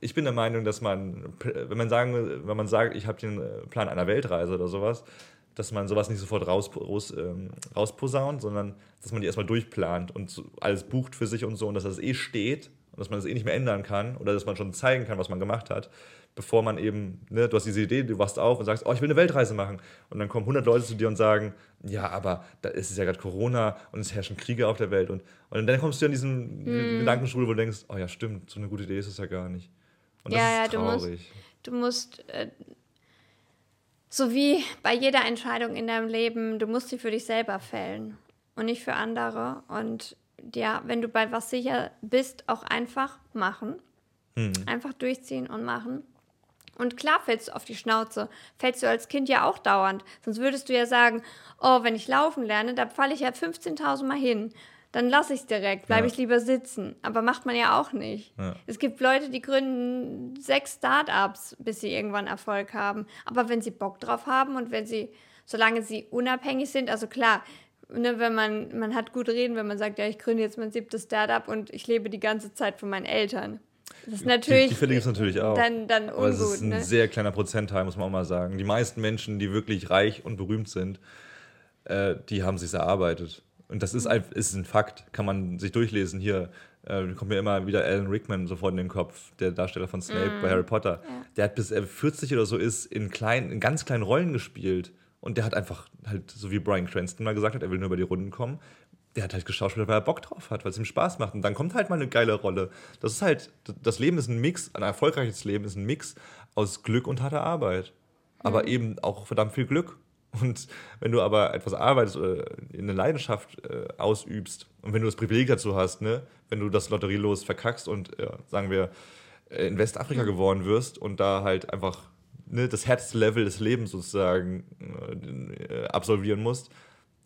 ich bin der Meinung, dass man, wenn man sagen, wenn man sagt, ich habe den äh, Plan einer Weltreise oder sowas, dass man sowas nicht sofort raus, raus, ähm, rausposaunt, sondern dass man die erstmal durchplant und alles bucht für sich und so und dass das eh steht und dass man das eh nicht mehr ändern kann oder dass man schon zeigen kann, was man gemacht hat, bevor man eben, ne, du hast diese Idee, du wachst auf und sagst, oh, ich will eine Weltreise machen und dann kommen 100 Leute zu dir und sagen, ja, aber da ist es ja gerade Corona und es herrschen Kriege auf der Welt und, und dann kommst du in diesen Gedankenstrudel, wo du denkst, oh ja, stimmt, so eine gute Idee ist es ja gar nicht. Und das Ja, ja, ist du musst- traurig. Du musst, äh, so wie bei jeder Entscheidung in deinem Leben, du musst sie für dich selber fällen und nicht für andere. Und ja, wenn du bei was sicher bist, auch einfach machen. Hm. Einfach durchziehen und machen. Und klar fällst du auf die Schnauze. Fällst du als Kind ja auch dauernd. Sonst würdest du ja sagen, oh, wenn ich laufen lerne, da falle ich ja 15.000 Mal hin. Dann lasse ich es direkt, bleibe Ja. ich lieber sitzen. Aber macht man ja auch nicht. Ja. Es gibt Leute, die gründen sechs Startups, bis sie irgendwann Erfolg haben. Aber wenn sie Bock drauf haben und wenn sie, solange sie unabhängig sind, also klar, ne, wenn man, man hat gut reden, wenn man sagt, ja, ich gründe jetzt mein siebtes Startup und ich lebe die ganze Zeit von meinen Eltern. Das ist natürlich die, die gibt es natürlich auch. dann, dann Aber es ist ein Ne? sehr kleiner Prozentteil, muss man auch mal sagen. Die meisten Menschen, die wirklich reich und berühmt sind, äh, die haben sich erarbeitet. Und das ist, ein, ist ein Fakt, kann man sich durchlesen. Hier äh, kommt mir immer wieder Alan Rickman sofort in den Kopf, der Darsteller von Snape bei Harry Potter. Der hat bis er 40 oder so ist in, klein, in ganz kleinen Rollen gespielt. Und der hat einfach halt, so wie Brian Cranston mal gesagt hat, er will nur über die Runden kommen. Der hat halt geschauspielt, weil er Bock drauf hat, weil es ihm Spaß macht. Und dann kommt halt mal eine geile Rolle. Das ist halt, das Leben ist ein Mix, ein erfolgreiches Leben ist ein Mix aus Glück und harter Arbeit. Aber eben auch verdammt viel Glück. Und wenn du aber etwas arbeitest oder in eine Leidenschaft äh, ausübst und wenn du das Privileg dazu hast, ne, wenn du das Lotterielos verkackst und äh, sagen wir äh, in Westafrika geworden wirst und da halt einfach ne, das Herzlevel des Lebens sozusagen äh, absolvieren musst,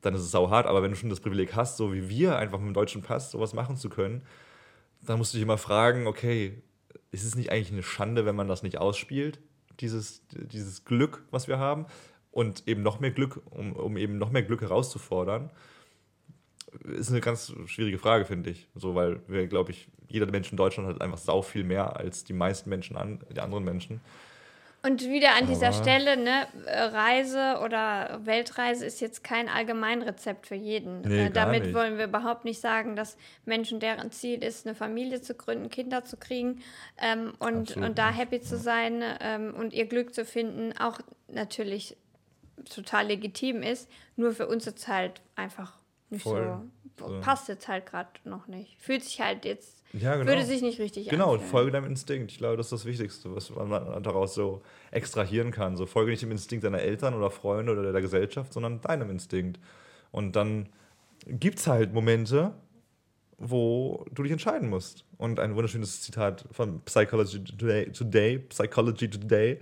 dann ist es sau hart. Aber wenn du schon das Privileg hast, so wie wir, einfach mit dem deutschen Pass sowas machen zu können, dann musst du dich immer fragen, okay, ist es nicht eigentlich eine Schande, wenn man das nicht ausspielt, dieses, dieses Glück, was wir haben, und eben noch mehr Glück, um, um eben noch mehr Glück herauszufordern? Ist eine ganz schwierige Frage, finde ich. So, weil wir, glaube ich, jeder Mensch in Deutschland hat einfach sau viel mehr als die meisten Menschen an, die anderen Menschen. Und wieder an dieser Aber- Stelle, ne, Reise oder Weltreise ist jetzt kein Allgemeinrezept für jeden. Nee, äh, damit nicht. wollen wir überhaupt nicht sagen, dass Menschen, deren Ziel ist, eine Familie zu gründen, Kinder zu kriegen ähm, und, Absolut und da happy zu sein ähm, und ihr Glück zu finden, auch natürlich total legitim ist. Nur für uns ist halt einfach nicht Voll. So. passt jetzt halt gerade noch nicht. Fühlt sich halt jetzt, Ja, genau. würde sich nicht richtig Genau, anfühlen. folge deinem Instinkt. Ich glaube, das ist das Wichtigste, was man daraus so extrahieren kann. So folge nicht dem Instinkt deiner Eltern oder Freunde oder der Gesellschaft, sondern deinem Instinkt. Und dann gibt es halt Momente, wo du dich entscheiden musst. Und ein wunderschönes Zitat von Psychology Today, Today Psychology Today,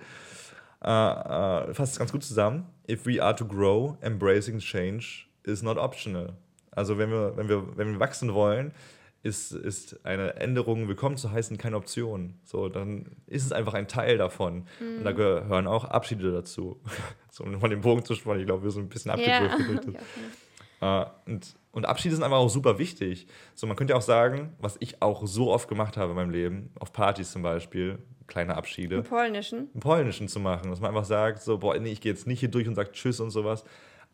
äh, äh, fasst es ganz gut zusammen. If we are to grow, embracing change is not optional. Also wenn wir, wenn wir, wenn wir wachsen wollen, ist, ist eine Änderung willkommen zu heißen keine Option. So, dann ist es einfach ein Teil davon. Und da gehören auch Abschiede dazu. (laughs) so, um von dem Bogen zu spannen, ich glaube, wir sind ein bisschen Ja. abgedriftet. (laughs) durch das. Äh, und, und Abschiede sind einfach auch super wichtig. So, man könnte ja auch sagen, was ich auch so oft gemacht habe in meinem Leben, auf Partys zum Beispiel, kleine Abschiede Im Polnischen. im Polnischen zu machen, dass man einfach sagt, so, boah, nee, ich gehe jetzt nicht hier durch und sage Tschüss und sowas.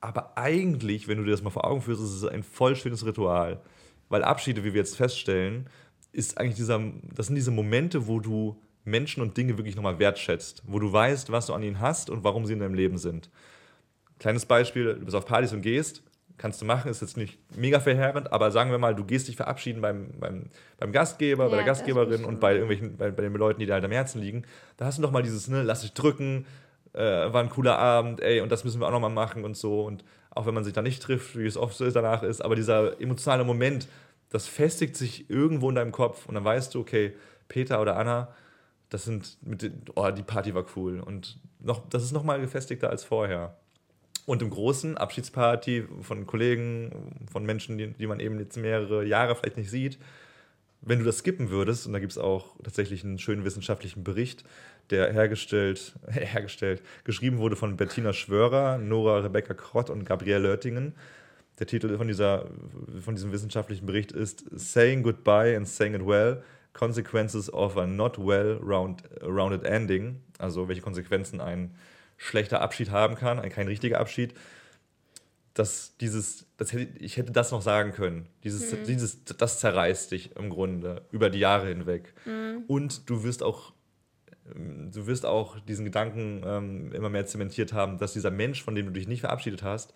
Aber eigentlich, wenn du dir das mal vor Augen führst, ist es ein voll schönes Ritual. Weil Abschiede, wie wir jetzt feststellen, ist eigentlich dieser, das sind diese Momente, wo du Menschen und Dinge wirklich nochmal wertschätzt, wo du weißt, was du an ihnen hast und warum sie in deinem Leben sind. Kleines Beispiel, du bist auf Partys und gehst, kannst du machen, ist jetzt nicht mega verheerend, aber sagen wir mal, du gehst dich verabschieden beim, beim, beim Gastgeber, bei Ja, der das Gastgeberin und bei irgendwelchen, bei, bei den Leuten, die dir halt am Herzen liegen. Da hast du noch mal dieses, ne, lass dich drücken, äh, war ein cooler Abend, ey, und das müssen wir auch nochmal machen und so. Und auch wenn man sich da nicht trifft, wie es oft so ist danach ist, aber dieser emotionale Moment, das festigt sich irgendwo in deinem Kopf und dann weißt du, okay, Peter oder Anna, das sind, mit den, oh, die Party war cool und noch, das ist nochmal gefestigter als vorher. Und im Großen, Abschiedsparty von Kollegen, von Menschen, die, die man eben jetzt mehrere Jahre vielleicht nicht sieht, wenn du das skippen würdest, und da gibt es auch tatsächlich einen schönen wissenschaftlichen Bericht, der hergestellt, (laughs) hergestellt, geschrieben wurde von Bettina Schwörer, Nora Rebecca Krott und Gabrielle Oettingen. Der Titel von, dieser, von diesem wissenschaftlichen Bericht ist Saying Goodbye and Saying It Well, Consequences of a Not Well round, Rounded Ending. Also welche Konsequenzen ein schlechter Abschied haben kann, ein kein richtiger Abschied. Dass dieses, das hätte, ich hätte das noch sagen können. Dieses, mhm. dieses, das zerreißt dich im Grunde über die Jahre hinweg. Mhm. Und du wirst auch du wirst auch diesen Gedanken ähm, immer mehr zementiert haben, dass dieser Mensch, von dem du dich nicht verabschiedet hast,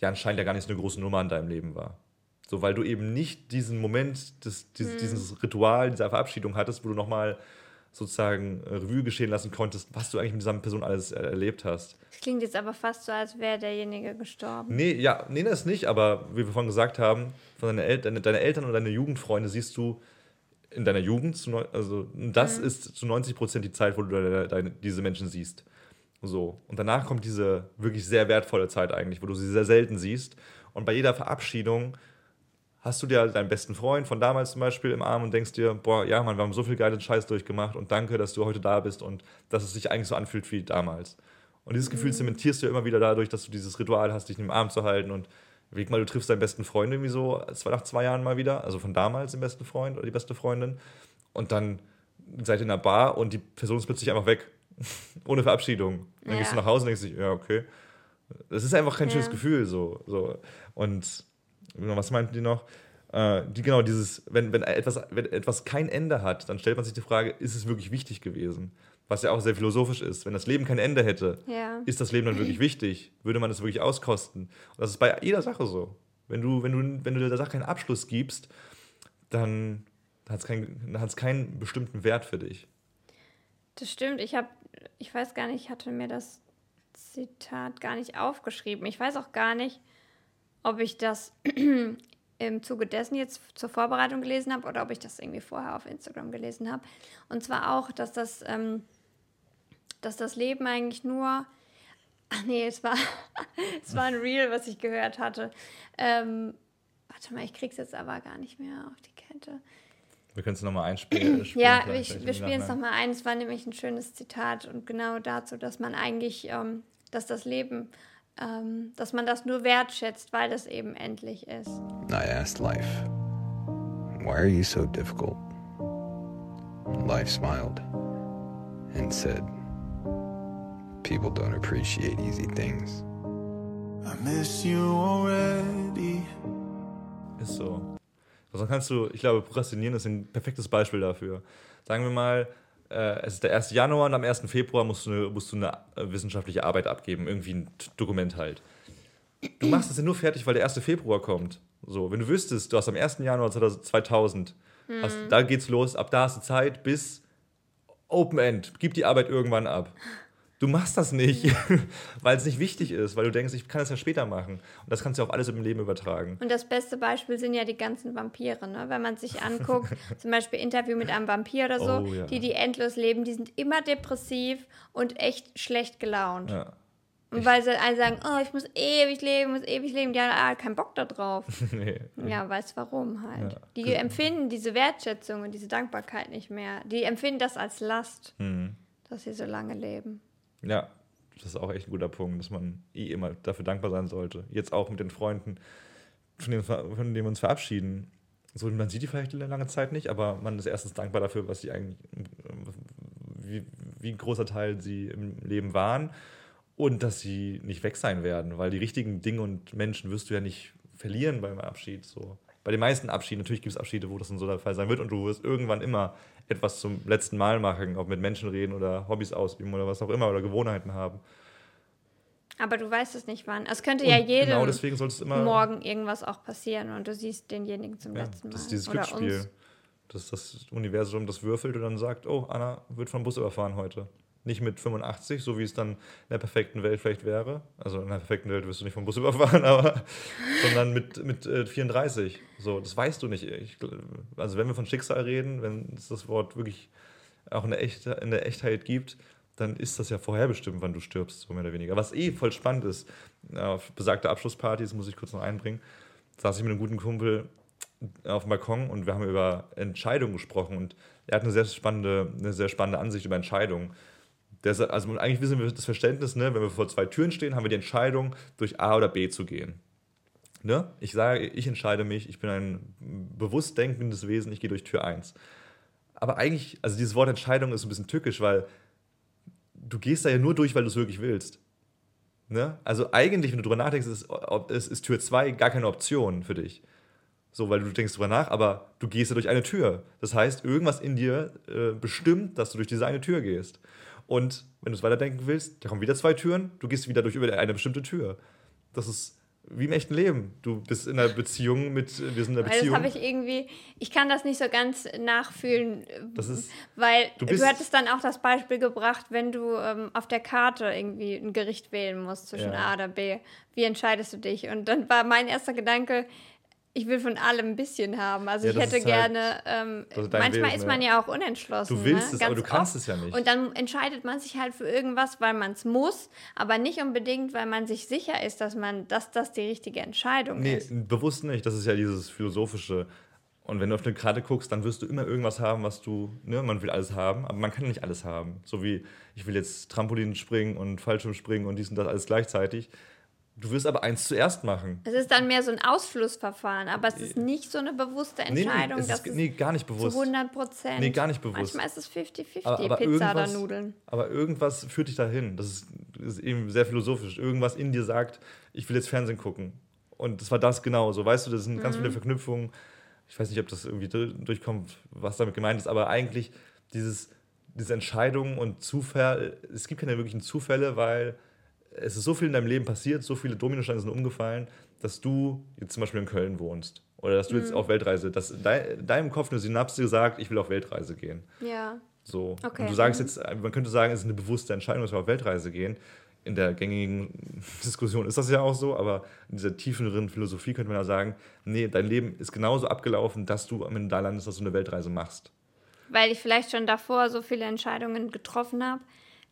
ja anscheinend ja gar nicht so eine große Nummer in deinem Leben war. So, weil du eben nicht diesen Moment, des, dieses, hm. dieses Ritual, dieser Verabschiedung hattest, wo du nochmal sozusagen Revue geschehen lassen konntest, was du eigentlich mit dieser Person alles erlebt hast. Das klingt jetzt aber fast so, als wäre derjenige gestorben. Nee, ja, nee, das nicht, aber wie wir vorhin gesagt haben, von deine, El deine, deine Eltern und deine Jugendfreunde siehst du in deiner Jugend, zu also das mhm. ist zu 90 Prozent die Zeit, wo du deine, deine, diese Menschen siehst. So. Und danach kommt diese wirklich sehr wertvolle Zeit eigentlich, wo du sie sehr selten siehst. Und bei jeder Verabschiedung hast du dir deinen besten Freund von damals zum Beispiel im Arm und denkst dir, boah, ja, Mann, wir haben so viel geilen Scheiß durchgemacht und danke, dass du heute da bist und dass es sich eigentlich so anfühlt wie damals. Und dieses Gefühl mhm. zementierst du ja immer wieder dadurch, dass du dieses Ritual hast, dich den Arm zu halten und Überleg mal, du triffst deinen besten Freund irgendwie so nach zwei Jahren mal wieder, also von damals den besten Freund oder die beste Freundin. Und dann seid ihr in der Bar und die Person ist plötzlich einfach weg. (laughs) Ohne Verabschiedung. Dann ja. gehst du nach Hause und denkst dir, ja, okay. Das ist einfach kein ja. schönes Gefühl. So, so. Und was meinten die noch? Äh, die, genau, dieses, wenn, wenn, etwas, wenn etwas kein Ende hat, dann stellt man sich die Frage, ist es wirklich wichtig gewesen? Was ja auch sehr philosophisch ist. Wenn das Leben kein Ende hätte, ja. ist das Leben dann wirklich wichtig? Würde man das wirklich auskosten? Und das ist bei jeder Sache so. Wenn du, wenn du, wenn du der Sache keinen Abschluss gibst, dann hat es kein, keinen bestimmten Wert für dich. Das stimmt. Ich habe, ich weiß gar nicht, ich hatte mir das Zitat gar nicht aufgeschrieben. Ich weiß auch gar nicht, ob ich das (clears throat) im Zuge dessen jetzt zur Vorbereitung gelesen habe oder ob ich das irgendwie vorher auf Instagram gelesen habe. Und zwar auch, dass das ähm, dass das Leben eigentlich nur. Ach nee, es war, (laughs) es war ein Reel, was ich gehört hatte. Ähm, warte mal, ich krieg's jetzt aber gar nicht mehr auf die Kette. Wir (clears throat) können es nochmal einspielen. ja, ich, wir spielen es nochmal ein. Es war nämlich ein schönes Zitat und genau dazu, dass man eigentlich, ähm, dass das Leben, ähm, dass man das nur wertschätzt, weil es eben endlich ist. I asked life, why are you so difficult? Life smiled and said, people don't appreciate easy things. I miss you already. Ist so. Also kannst du, ich glaube, Prokrastinieren ist ein perfektes Beispiel dafür. Sagen wir mal, äh, es ist der 1. Januar und am 1. Februar musst du, eine, musst du eine äh, wissenschaftliche Arbeit abgeben, irgendwie ein Dokument halt. Du machst es ja nur fertig, weil der 1. Februar kommt. So, wenn du wüsstest, du hast am 1. Januar 2000, mhm. hast, da geht's los, ab da hast du Zeit bis Open End, gib die Arbeit irgendwann ab. Du machst das nicht, (laughs) weil es nicht wichtig ist, weil du denkst, ich kann das ja später machen. Und das kannst du auf alles im Leben übertragen. Und das beste Beispiel sind ja die ganzen Vampire. Ne? Wenn man sich anguckt, (laughs) zum Beispiel Interview mit einem Vampir oder so, oh, ja. die die endlos leben, die sind immer depressiv und echt schlecht gelaunt. Ja. Und weil sie alle sagen, oh, ich muss ewig leben, muss ewig leben, die haben ah, keinen Bock da drauf. (laughs) nee. Ja, weißt warum halt. Ja. Die empfinden diese Wertschätzung und diese Dankbarkeit nicht mehr. Die empfinden das als Last, mhm. dass sie so lange leben. Ja, das ist auch echt ein guter Punkt, dass man eh immer dafür dankbar sein sollte. Jetzt auch mit den Freunden, von denen, von denen wir uns verabschieden. So, man sieht die vielleicht eine lange Zeit nicht, aber man ist erstens dankbar dafür, was sie eigentlich, wie, wie ein großer Teil sie im Leben waren und dass sie nicht weg sein werden, weil die richtigen Dinge und Menschen wirst du ja nicht verlieren beim Abschied. So. Bei den meisten Abschieden, natürlich gibt es Abschiede, wo das dann so der Fall sein wird und du wirst irgendwann immer etwas zum letzten Mal machen, ob mit Menschen reden oder Hobbys ausüben oder was auch immer oder Gewohnheiten haben. Aber du weißt es nicht wann. Es könnte und ja jedem genau deswegen immer morgen irgendwas auch passieren und du siehst denjenigen zum ja, letzten Mal. Das ist dieses Glücksspiel. Dass das Universum das würfelt und dann sagt, oh, Anna wird vom Bus überfahren heute. Nicht mit 85, so wie es dann in der perfekten Welt vielleicht wäre. Also in der perfekten Welt wirst du nicht vom Bus (laughs) überfahren, aber sondern mit, mit äh, 34. So, das weißt du nicht. Ich, also wenn wir von Schicksal reden, wenn es das Wort wirklich auch in der, Echt, in der Echtheit gibt, dann ist das ja vorherbestimmt, wann du stirbst, so mehr oder weniger. Was eh voll spannend ist, auf besagte Abschlusspartys, muss ich kurz noch einbringen, saß ich mit einem guten Kumpel auf dem Balkon und wir haben über Entscheidungen gesprochen und er hat eine sehr spannende, eine sehr spannende Ansicht über Entscheidungen. Der, also eigentlich wissen wir das Verständnis, ne, wenn wir vor zwei Türen stehen, haben wir die Entscheidung, durch A oder B zu gehen. Ne? Ich sage, ich entscheide mich, ich bin ein bewusst denkendes Wesen, ich gehe durch Tür 1. Aber eigentlich, also dieses Wort Entscheidung ist ein bisschen tückisch, weil du gehst da ja nur durch, weil du es wirklich willst. Ne? Also eigentlich, wenn du drüber nachdenkst, ist, ist, ist Tür 2 gar keine Option für dich. So, weil du denkst drüber nach, aber du gehst ja durch eine Tür. Das heißt, irgendwas in dir äh, bestimmt, dass du durch diese eine Tür gehst. Und wenn du es weiterdenken willst, da kommen wieder zwei Türen, du gehst wieder durch über eine bestimmte Tür. Das ist wie im echten Leben. Du bist in einer Beziehung mit, wir sind in einer weil Beziehung. Das habe ich irgendwie, ich kann das nicht so ganz nachfühlen, Das ist- weil du du, bist- hattest dann auch das Beispiel gebracht, wenn du ähm, auf der Karte irgendwie ein Gericht wählen musst zwischen Ja. A oder B. Wie entscheidest du dich? Und dann war mein erster Gedanke, ich will von allem ein bisschen haben. Also Ja, ich hätte halt- gerne, ähm, manchmal Wesen, ist man ja. ja auch unentschlossen. Du willst ne? es, aber Ganz du kannst oft. es ja nicht. Und dann entscheidet man sich halt für irgendwas, weil man es muss, aber nicht unbedingt, weil man sich sicher ist, dass man, dass das die richtige Entscheidung Nee, ist. bewusst nicht. Das ist ja dieses philosophische. Und wenn du auf eine Karte guckst, dann wirst du immer irgendwas haben, was du, ne, man will alles haben, aber man kann nicht alles haben. So wie, ich will jetzt Trampolin springen und Fallschirmspringen und dies und das alles gleichzeitig. Du wirst aber eins zuerst machen. Es ist dann mehr so ein Ausflussverfahren, aber es ist nicht so eine bewusste Nee, nee, Entscheidung, es ist, nee, gar nicht zu bewusst. 100 Prozent. Nee, gar nicht bewusst. Manchmal ist es 50-50, Aber, aber, Pizza oder Nudeln. aber irgendwas führt dich dahin. Das ist, ist eben sehr philosophisch. Irgendwas in dir sagt, ich will jetzt Fernsehen gucken. Und das war das genau so. Weißt du, das sind Mhm. ganz viele Verknüpfungen. Ich weiß nicht, ob das irgendwie durchkommt, was damit gemeint ist, aber eigentlich dieses, diese Entscheidungen und Zufall, es gibt keine wirklichen Zufälle, weil es ist so viel in deinem Leben passiert, so viele Dominosteine sind umgefallen, dass du jetzt zum Beispiel in Köln wohnst. Oder dass du Mhm. jetzt auf Weltreise, dass dei- deinem Kopf eine Synapse sagt, ich will auf Weltreise gehen. Ja. So. Okay. Und du sagst jetzt, man könnte sagen, es ist eine bewusste Entscheidung, dass wir auf Weltreise gehen. In der gängigen (laughs) Diskussion ist das ja auch so, aber in dieser tieferen Philosophie könnte man ja sagen, nee, dein Leben ist genauso abgelaufen, dass du am Ende da landest, dass du eine Weltreise machst. Weil ich vielleicht schon davor so viele Entscheidungen getroffen habe,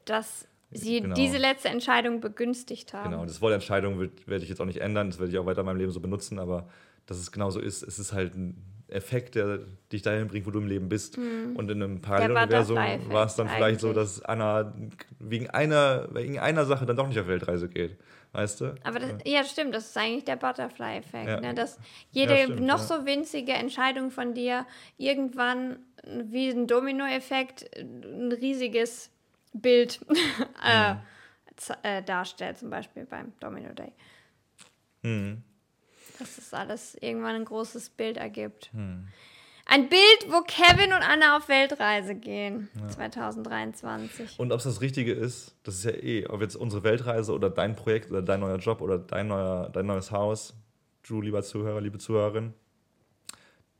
dass sie Genau. diese letzte Entscheidung begünstigt haben. Genau, das Wort Entscheidung werde ich jetzt auch nicht ändern, das werde ich auch weiter in meinem Leben so benutzen, aber dass es genauso ist, es ist halt ein Effekt, der dich dahin bringt, wo du im Leben bist. Und in einem Paralleluniversum war es dann vielleicht so, eigentlich. dass Anna wegen einer, wegen einer Sache dann doch nicht auf Weltreise geht. Weißt du? Aber das, ja, stimmt, das ist eigentlich der Butterfly-Effekt. Ja. Ne? Dass jede Ja, stimmt, noch so winzige Entscheidung von dir irgendwann wie ein Dominoeffekt ein riesiges Bild (laughs) äh, z- äh, darstellt, zum Beispiel beim Domino Day. Mhm. Dass das alles irgendwann ein großes Bild ergibt. Hm. Ein Bild, wo Kevin und Anna auf Weltreise gehen. 2023. Und ob es das Richtige ist, das ist ja eh, ob jetzt unsere Weltreise oder dein Projekt oder dein neuer Job oder dein, neuer, dein neues Haus, du, lieber Zuhörer, liebe Zuhörerin,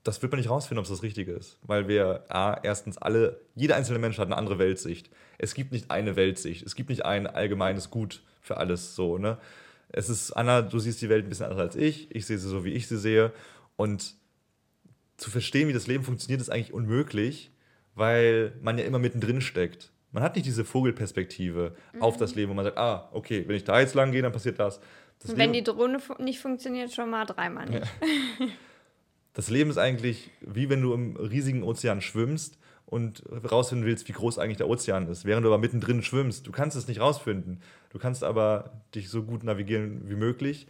das wird man nicht rausfinden, ob es das Richtige ist. Weil wir, A, erstens alle, jeder einzelne Mensch hat eine andere Weltsicht. Es gibt nicht eine Weltsicht. Es gibt nicht ein allgemeines Gut für alles so, ne? Es ist, Anna, du siehst die Welt ein bisschen anders als ich. Ich sehe sie so, wie ich sie sehe. Und zu verstehen, wie das Leben funktioniert, ist eigentlich unmöglich, weil man ja immer mittendrin steckt. Man hat nicht diese Vogelperspektive auf das Leben, wo man sagt, ah, okay, wenn ich da jetzt lang gehe, dann passiert das. das wenn Leben- die Drohne nicht funktioniert, schon mal dreimal nicht. (laughs) Das Leben ist eigentlich wie wenn du im riesigen Ozean schwimmst und rausfinden willst, wie groß eigentlich der Ozean ist, während du aber mittendrin schwimmst. Du kannst es nicht rausfinden. Du kannst aber dich so gut navigieren wie möglich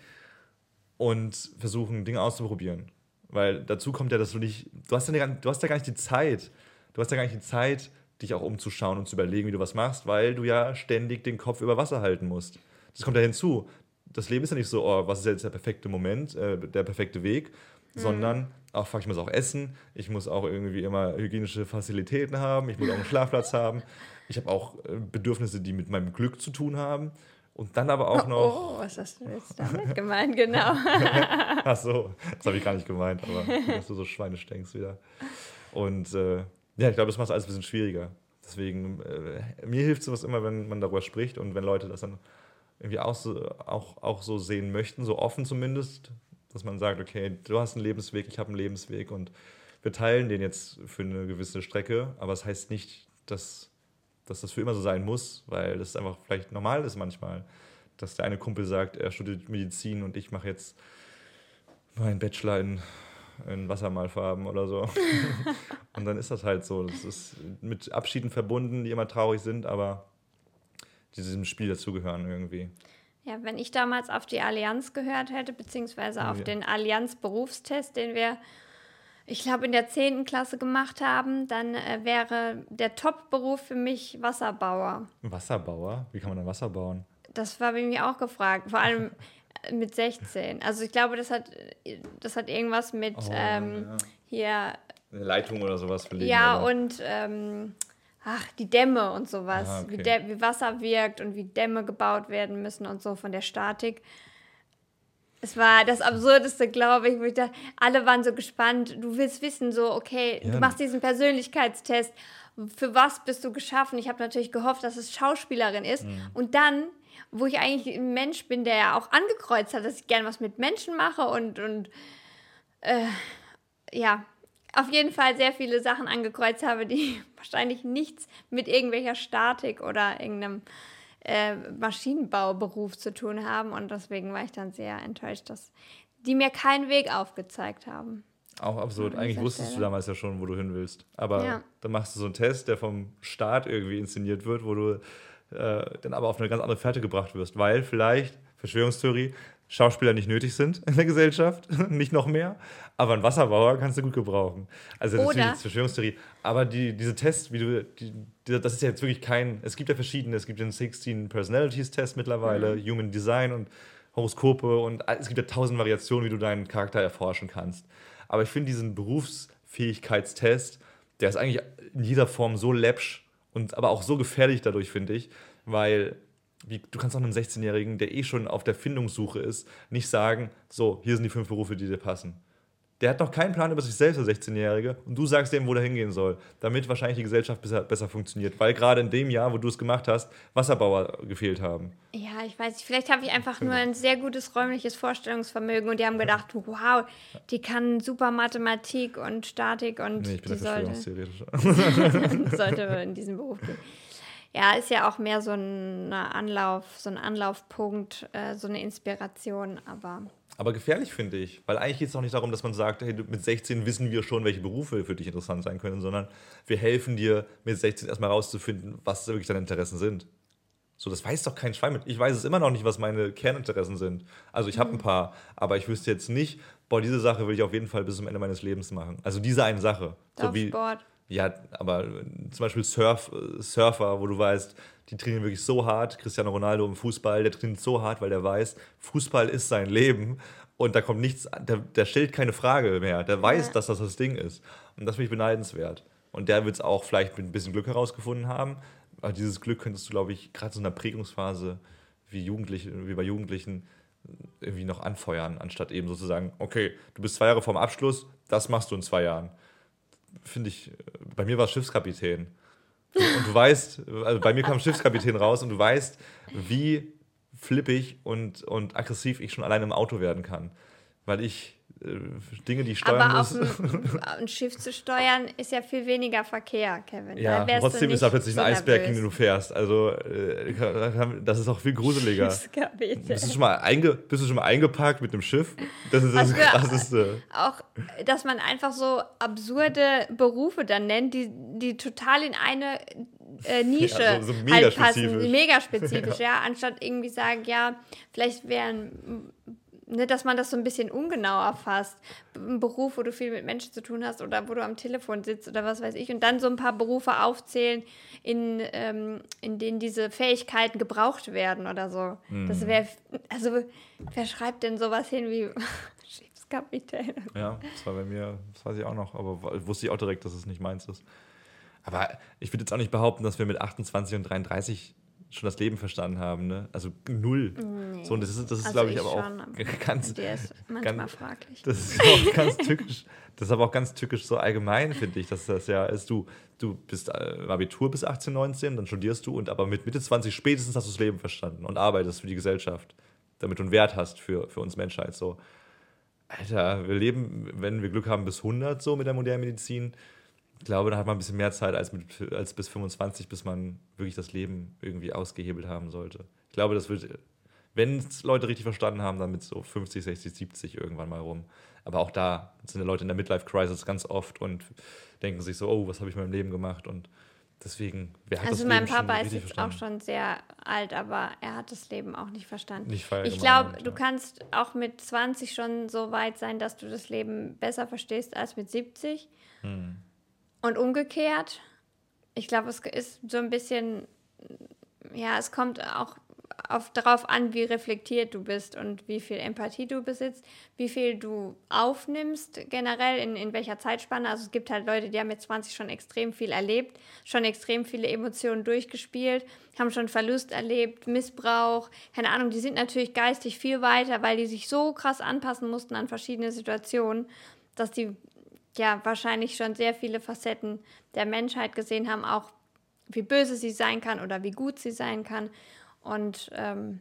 und versuchen, Dinge auszuprobieren. Weil dazu kommt ja, dass du nicht, du hast ja, du hast ja gar nicht die Zeit. Du hast ja gar nicht die Zeit, dich auch umzuschauen und zu überlegen, wie du was machst, weil du ja ständig den Kopf über Wasser halten musst. Das kommt ja hinzu. Das Leben ist ja nicht so, oh, was ist jetzt der perfekte Moment, äh, der perfekte Weg, sondern auch, fuck, ich muss auch essen, ich muss auch irgendwie immer hygienische Facilitäten haben, ich muss auch einen Schlafplatz (laughs) haben, ich habe auch äh, Bedürfnisse, die mit meinem Glück zu tun haben und dann aber auch noch, Oh, was hast du jetzt damit (laughs) gemeint? Genau. (laughs) ach so, das habe ich gar nicht gemeint, aber dass du so Schweine denkst wieder. Und äh, ja, ich glaube, das macht es alles ein bisschen schwieriger. Deswegen, äh, mir hilft sowas immer, wenn man darüber spricht und wenn Leute das dann irgendwie auch so, auch, auch so sehen möchten, so offen zumindest, dass man sagt, okay, du hast einen Lebensweg, ich habe einen Lebensweg und wir teilen den jetzt für eine gewisse Strecke, aber es das heißt nicht, dass, dass das für immer so sein muss, weil das einfach vielleicht normal ist manchmal, dass der eine Kumpel sagt, er studiert Medizin und ich mache jetzt meinen Bachelor in, in Wassermalfarben oder so. (laughs) und dann ist das halt so. Das ist mit Abschieden verbunden, die immer traurig sind, aber diesem Spiel dazugehören irgendwie. Ja, wenn ich damals auf die Allianz gehört hätte, beziehungsweise auf ja. den Allianz-Berufstest, den wir, ich glaube, in der 10. Klasse gemacht haben, dann äh, wäre der Top-Beruf für mich Wasserbauer. Wasserbauer? Wie kann man denn Wasser bauen? Das war bei mir auch gefragt, vor allem mit 16. Also ich glaube, das hat, das hat irgendwas mit oh, ähm, ja. hier... Eine Leitung oder sowas verlegen. Ja, oder? und... Ähm, ach, die Dämme und sowas, ah, okay. wie, wie, Wasser wirkt und wie Dämme gebaut werden müssen und so von der Statik. Es war das Absurdeste, glaube ich, wo ich dachte, alle waren so gespannt. Du willst wissen, so, okay, ja. du machst diesen Persönlichkeitstest. Für was bist du geschaffen? Ich habe natürlich gehofft, dass es Schauspielerin ist. Mhm. Und dann, wo ich eigentlich ein Mensch bin, der ja auch angekreuzt hat, dass ich gerne was mit Menschen mache und, und äh, ja, auf jeden Fall sehr viele Sachen angekreuzt habe, die (laughs) wahrscheinlich nichts mit irgendwelcher Statik oder irgendeinem äh, Maschinenbauberuf zu tun haben. Und deswegen war ich dann sehr enttäuscht, dass die mir keinen Weg aufgezeigt haben. Auch absurd. Eigentlich wusstest Stelle. du damals ja schon, wo du hin willst. Aber ja. dann machst du so einen Test, der vom Staat irgendwie inszeniert wird, wo du äh, dann aber auf eine ganz andere Fährte gebracht wirst. Weil vielleicht, Verschwörungstheorie, Schauspieler nicht nötig sind in der Gesellschaft, (laughs) nicht noch mehr. Aber einen Wasserbauer kannst du gut gebrauchen. Also das Oder ist die Verschwörungstheorie. Aber die, diese Tests, wie du, die, die, das ist ja jetzt wirklich kein, es gibt ja verschiedene, es gibt den 16 Personalities Test mittlerweile, mhm. Human Design und Horoskope und es gibt ja tausend Variationen, wie du deinen Charakter erforschen kannst. Aber ich finde diesen Berufsfähigkeitstest, der ist eigentlich in jeder Form so läppsch und aber auch so gefährlich dadurch, finde ich, weil wie, du kannst auch einem 16-Jährigen, der eh schon auf der Findungssuche ist, nicht sagen, so, hier sind die fünf Berufe, die dir passen. Der hat noch keinen Plan über sich selbst, der 16-Jährige, und du sagst dem, wo der hingehen soll, damit wahrscheinlich die Gesellschaft besser, besser funktioniert, weil gerade in dem Jahr, wo du es gemacht hast, Wasserbauer gefehlt haben. Ja, ich weiß nicht, vielleicht habe ich einfach nur ein sehr gutes räumliches Vorstellungsvermögen und die haben gedacht, (laughs) wow, die kann super Mathematik und Statik und nee, ich bin die sollte, (laughs) (laughs) sollte in diesen Beruf gehen ja, ist ja auch mehr so ein Anlauf, so ein Anlaufpunkt, äh, so eine Inspiration, aber. Aber gefährlich finde ich, weil eigentlich geht es auch nicht darum, dass man sagt, hey, mit 16 wissen wir schon, welche Berufe für dich interessant sein können, sondern wir helfen dir mit 16 erstmal rauszufinden, was wirklich deine Interessen sind. So, das weiß doch kein Schwein mit. Ich weiß es immer noch nicht, was meine Kerninteressen sind. Also ich habe mhm. ein paar, aber ich wüsste jetzt nicht, boah, diese Sache will ich auf jeden Fall bis zum Ende meines Lebens machen. Also diese eine Sache. So wie, Sport. Ja, aber zum Beispiel Surf, Surfer, wo du weißt, die trainieren wirklich so hart. Cristiano Ronaldo im Fußball, der trainiert so hart, weil der weiß, Fußball ist sein Leben und da kommt nichts, der, der stellt keine Frage mehr. Der weiß, ja. dass das das Ding ist. Und das finde ich beneidenswert. Und der wird es auch vielleicht mit ein bisschen Glück herausgefunden haben. Aber dieses Glück könntest du, glaube ich, gerade so in einer Prägungsphase wie, Jugendliche, wie bei Jugendlichen irgendwie noch anfeuern, anstatt eben sozusagen, okay, du bist zwei Jahre vorm Abschluss, das machst du in zwei Jahren finde ich, bei mir war es Schiffskapitän. Und du weißt, also bei mir kam Schiffskapitän raus und du weißt, wie flippig und, und aggressiv ich schon allein im Auto werden kann. Weil ich Dinge, die steuern Aber muss. Aber ein Schiff zu steuern ist ja viel weniger Verkehr, Kevin. Ja, trotzdem ist da plötzlich ein Eisberg, in den du fährst. Also äh, das ist auch viel gruseliger. Bist du, schon mal einge bist du schon mal eingepackt mit einem Schiff? Das ist das Krasseste. Auch, dass man einfach so absurde Berufe dann nennt, die, die total in eine äh, Nische ja, so, so mega halt passen, spezifisch. mega spezifisch, ja. (laughs) ja. Anstatt irgendwie sagen, ja, vielleicht wären ne, dass man das so ein bisschen ungenauer fasst. Ein Beruf, wo du viel mit Menschen zu tun hast oder wo du am Telefon sitzt oder was weiß ich. Und dann so ein paar Berufe aufzählen, in, ähm, in denen diese Fähigkeiten gebraucht werden oder so. Mhm. Das wäre, also wer schreibt denn sowas hin wie (laughs) Schiffskapitän? Ja, das war bei mir, das weiß ich auch noch, aber wusste ich auch direkt, dass es nicht meins ist. Aber ich würde jetzt auch nicht behaupten, dass wir mit 28 und 33 schon das Leben verstanden haben, ne? Also null. Nee. So, und das ist, das ist also glaube ich, ich, aber schon, auch aber (laughs) ganz. Der ist (laughs) manchmal ganz, fraglich. Das ist auch ganz tückisch. Das ist aber auch ganz tückisch so allgemein, finde ich, dass das ja ist, du, du bist äh, Abitur bis 18, 19, dann studierst du und aber mit Mitte 20 spätestens hast du das Leben verstanden und arbeitest für die Gesellschaft, damit du einen Wert hast für, für uns Menschheit. So. Alter, wir leben, wenn wir Glück haben, bis 100 so mit der modernen Medizin ich glaube, da hat man ein bisschen mehr Zeit als, mit, als bis 25, bis man wirklich das Leben irgendwie ausgehebelt haben sollte. Ich glaube, das wird, wenn es Leute richtig verstanden haben, dann mit so 50, 60, 70 irgendwann mal rum. Aber auch da sind die Leute in der Midlife-Crisis ganz oft und denken sich so, oh, was habe ich in meinem Leben gemacht? Und deswegen, wer hat Also das mein Leben Papa ist jetzt verstanden? auch schon sehr alt, aber er hat das Leben auch nicht verstanden. Nicht ich glaube, du kannst auch mit 20 schon so weit sein, dass du das Leben besser verstehst als mit 70. Hm. Und umgekehrt, ich glaube, es ist so ein bisschen, ja, es kommt auch auf, darauf an, wie reflektiert du bist und wie viel Empathie du besitzt, wie viel du aufnimmst generell, in, in welcher Zeitspanne. Also es gibt halt Leute, die haben mit 20 schon extrem viel erlebt, schon extrem viele Emotionen durchgespielt, haben schon Verlust erlebt, Missbrauch, keine Ahnung, die sind natürlich geistig viel weiter, weil die sich so krass anpassen mussten an verschiedene Situationen, dass die ja wahrscheinlich schon sehr viele Facetten der Menschheit gesehen haben, auch wie böse sie sein kann oder wie gut sie sein kann. Und ähm,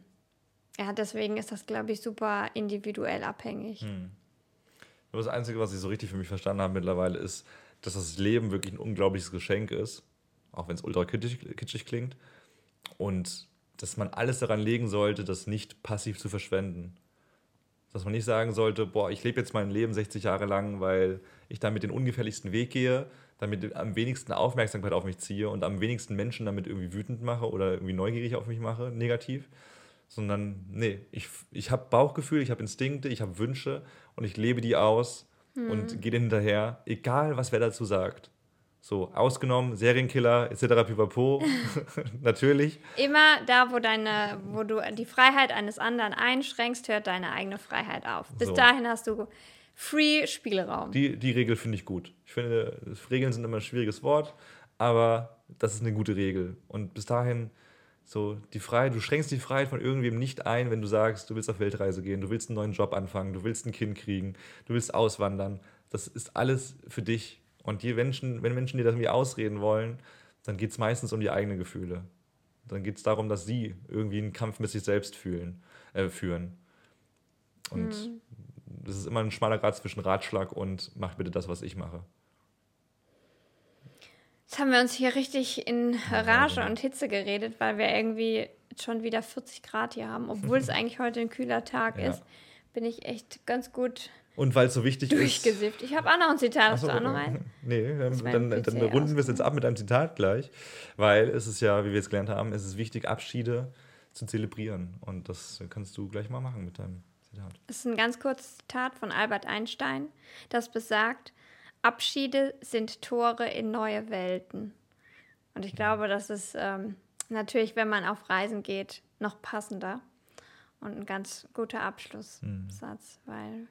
ja, deswegen ist das, glaube ich, super individuell abhängig. Hm. Das Einzige, was ich so richtig für mich verstanden habe mittlerweile, ist, dass das Leben wirklich ein unglaubliches Geschenk ist, auch wenn es ultra kitschig, kitschig klingt. Und dass man alles daran legen sollte, das nicht passiv zu verschwenden. Dass man nicht sagen sollte, boah, ich lebe jetzt mein Leben 60 Jahre lang, weil ich damit den ungefährlichsten Weg gehe, damit am wenigsten Aufmerksamkeit auf mich ziehe und am wenigsten Menschen damit irgendwie wütend mache oder irgendwie neugierig auf mich mache, negativ. Sondern, nee, ich, ich habe Bauchgefühl, ich habe Instinkte, ich habe Wünsche und ich lebe die aus hm. und gehe denen hinterher, egal was wer dazu sagt. So, ausgenommen, Serienkiller etc. pipapo, (laughs) (laughs) natürlich. Immer da, wo, deine, wo du die Freiheit eines anderen einschränkst, hört deine eigene Freiheit auf. Bis so. dahin hast du Free Spielraum. Die, die Regel finde ich gut. Ich finde, Regeln sind immer ein schwieriges Wort, aber das ist eine gute Regel. Und bis dahin, so die Freiheit, du schränkst die Freiheit von irgendwem nicht ein, wenn du sagst, du willst auf Weltreise gehen, du willst einen neuen Job anfangen, du willst ein Kind kriegen, du willst auswandern. Das ist alles für dich und die Menschen, wenn Menschen dir das irgendwie ausreden wollen, dann geht es meistens um die eigenen Gefühle. Dann geht es darum, dass sie irgendwie einen Kampf mit sich selbst fühlen, äh, führen. Und mhm. das ist immer ein schmaler Grad zwischen Ratschlag und mach bitte das, was ich mache. Jetzt haben wir uns hier richtig in Rage und Hitze geredet, weil wir irgendwie schon wieder 40 Grad hier haben, obwohl es (laughs) eigentlich heute ein kühler Tag ja. ist. Bin ich echt ganz gut und weil es so wichtig durchgesifft. ist. Ich habe auch noch ein Zitat. Hast du auch noch ein? (laughs) Nee, dann, dann, dann runden wir es jetzt ab mit einem Zitat gleich. Weil es ist ja, wie wir jetzt gelernt haben, es ist wichtig, Abschiede zu zelebrieren. Und das kannst du gleich mal machen mit deinem Zitat. Das ist ein ganz kurzes Zitat von Albert Einstein, das besagt, Abschiede sind Tore in neue Welten. Und ich glaube, das ist ähm, natürlich, wenn man auf Reisen geht, noch passender und ein ganz guter Abschlusssatz, mhm. weil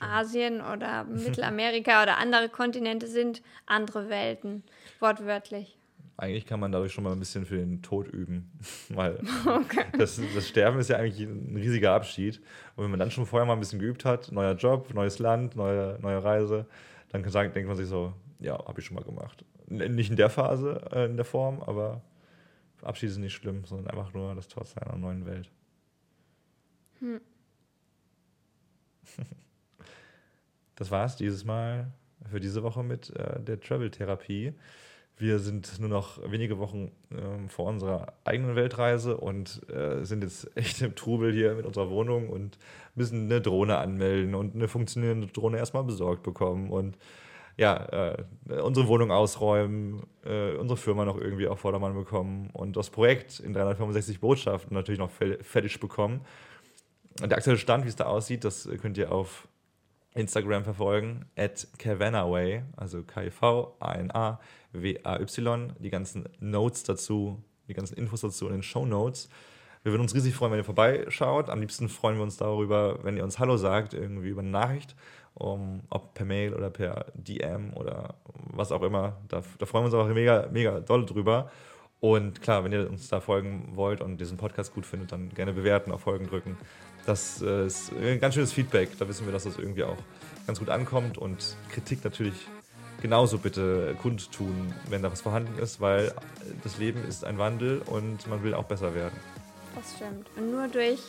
Asien oder (laughs) Mittelamerika oder andere Kontinente sind andere Welten, wortwörtlich. Eigentlich kann man dadurch schon mal ein bisschen für den Tod üben, (laughs) weil (laughs) okay. das, das, Sterben ist ja eigentlich ein riesiger Abschied. Und wenn man dann schon vorher mal ein bisschen geübt hat, neuer Job, neues Land, neue, neue Reise, dann kann sagen, denkt man sich so, ja, habe ich schon mal gemacht. Nicht in der Phase, äh, in der Form, aber Abschied ist nicht schlimm, sondern einfach nur das Tor zu einer neuen Welt. Hm. Das war es dieses Mal für diese Woche mit äh, der Travel-Therapie. Wir sind nur noch wenige Wochen ähm, vor unserer eigenen Weltreise und äh, sind jetzt (laughs) echt im Trubel hier mit unserer Wohnung und müssen eine Drohne anmelden und eine funktionierende Drohne erstmal besorgt bekommen und ja, äh, unsere Wohnung ausräumen, äh, unsere Firma noch irgendwie auf Vordermann bekommen und das Projekt in 365 Botschaften natürlich noch fertig bekommen. Und der aktuelle Stand, wie es da aussieht, das könnt ihr auf Instagram verfolgen, at Kavanaway, also K-I-V-A-N-A-W-A-Y, die ganzen Notes dazu, die ganzen Infos dazu in den Show Notes. Wir würden uns riesig freuen, wenn ihr vorbeischaut. Am liebsten freuen wir uns darüber, wenn ihr uns Hallo sagt, irgendwie über eine Nachricht, um, ob per Mail oder per DM oder was auch immer. Da, da freuen wir uns auch mega, mega doll drüber. Und klar, wenn ihr uns da folgen wollt und diesen Podcast gut findet, dann gerne bewerten, auf Folgen drücken. Das äh, ist ein ganz schönes Feedback. Da wissen wir, dass das irgendwie auch ganz gut ankommt. Und Kritik natürlich genauso bitte kundtun, wenn da was vorhanden ist, weil das Leben ist ein Wandel und man will auch besser werden. Das stimmt. Und nur durch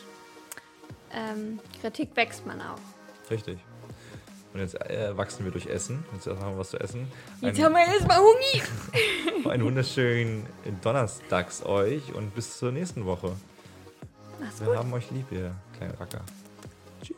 ähm, Kritik wächst man auch. Richtig. Und jetzt äh, wachsen wir durch Essen. Jetzt haben wir was zu essen. Jetzt haben wir erstmal Hunger. (laughs) einen wunderschönen Donnerstags euch und bis zur nächsten Woche. Mach's Wir gut. haben euch lieb, ihr kleinen Racker. Tschüss.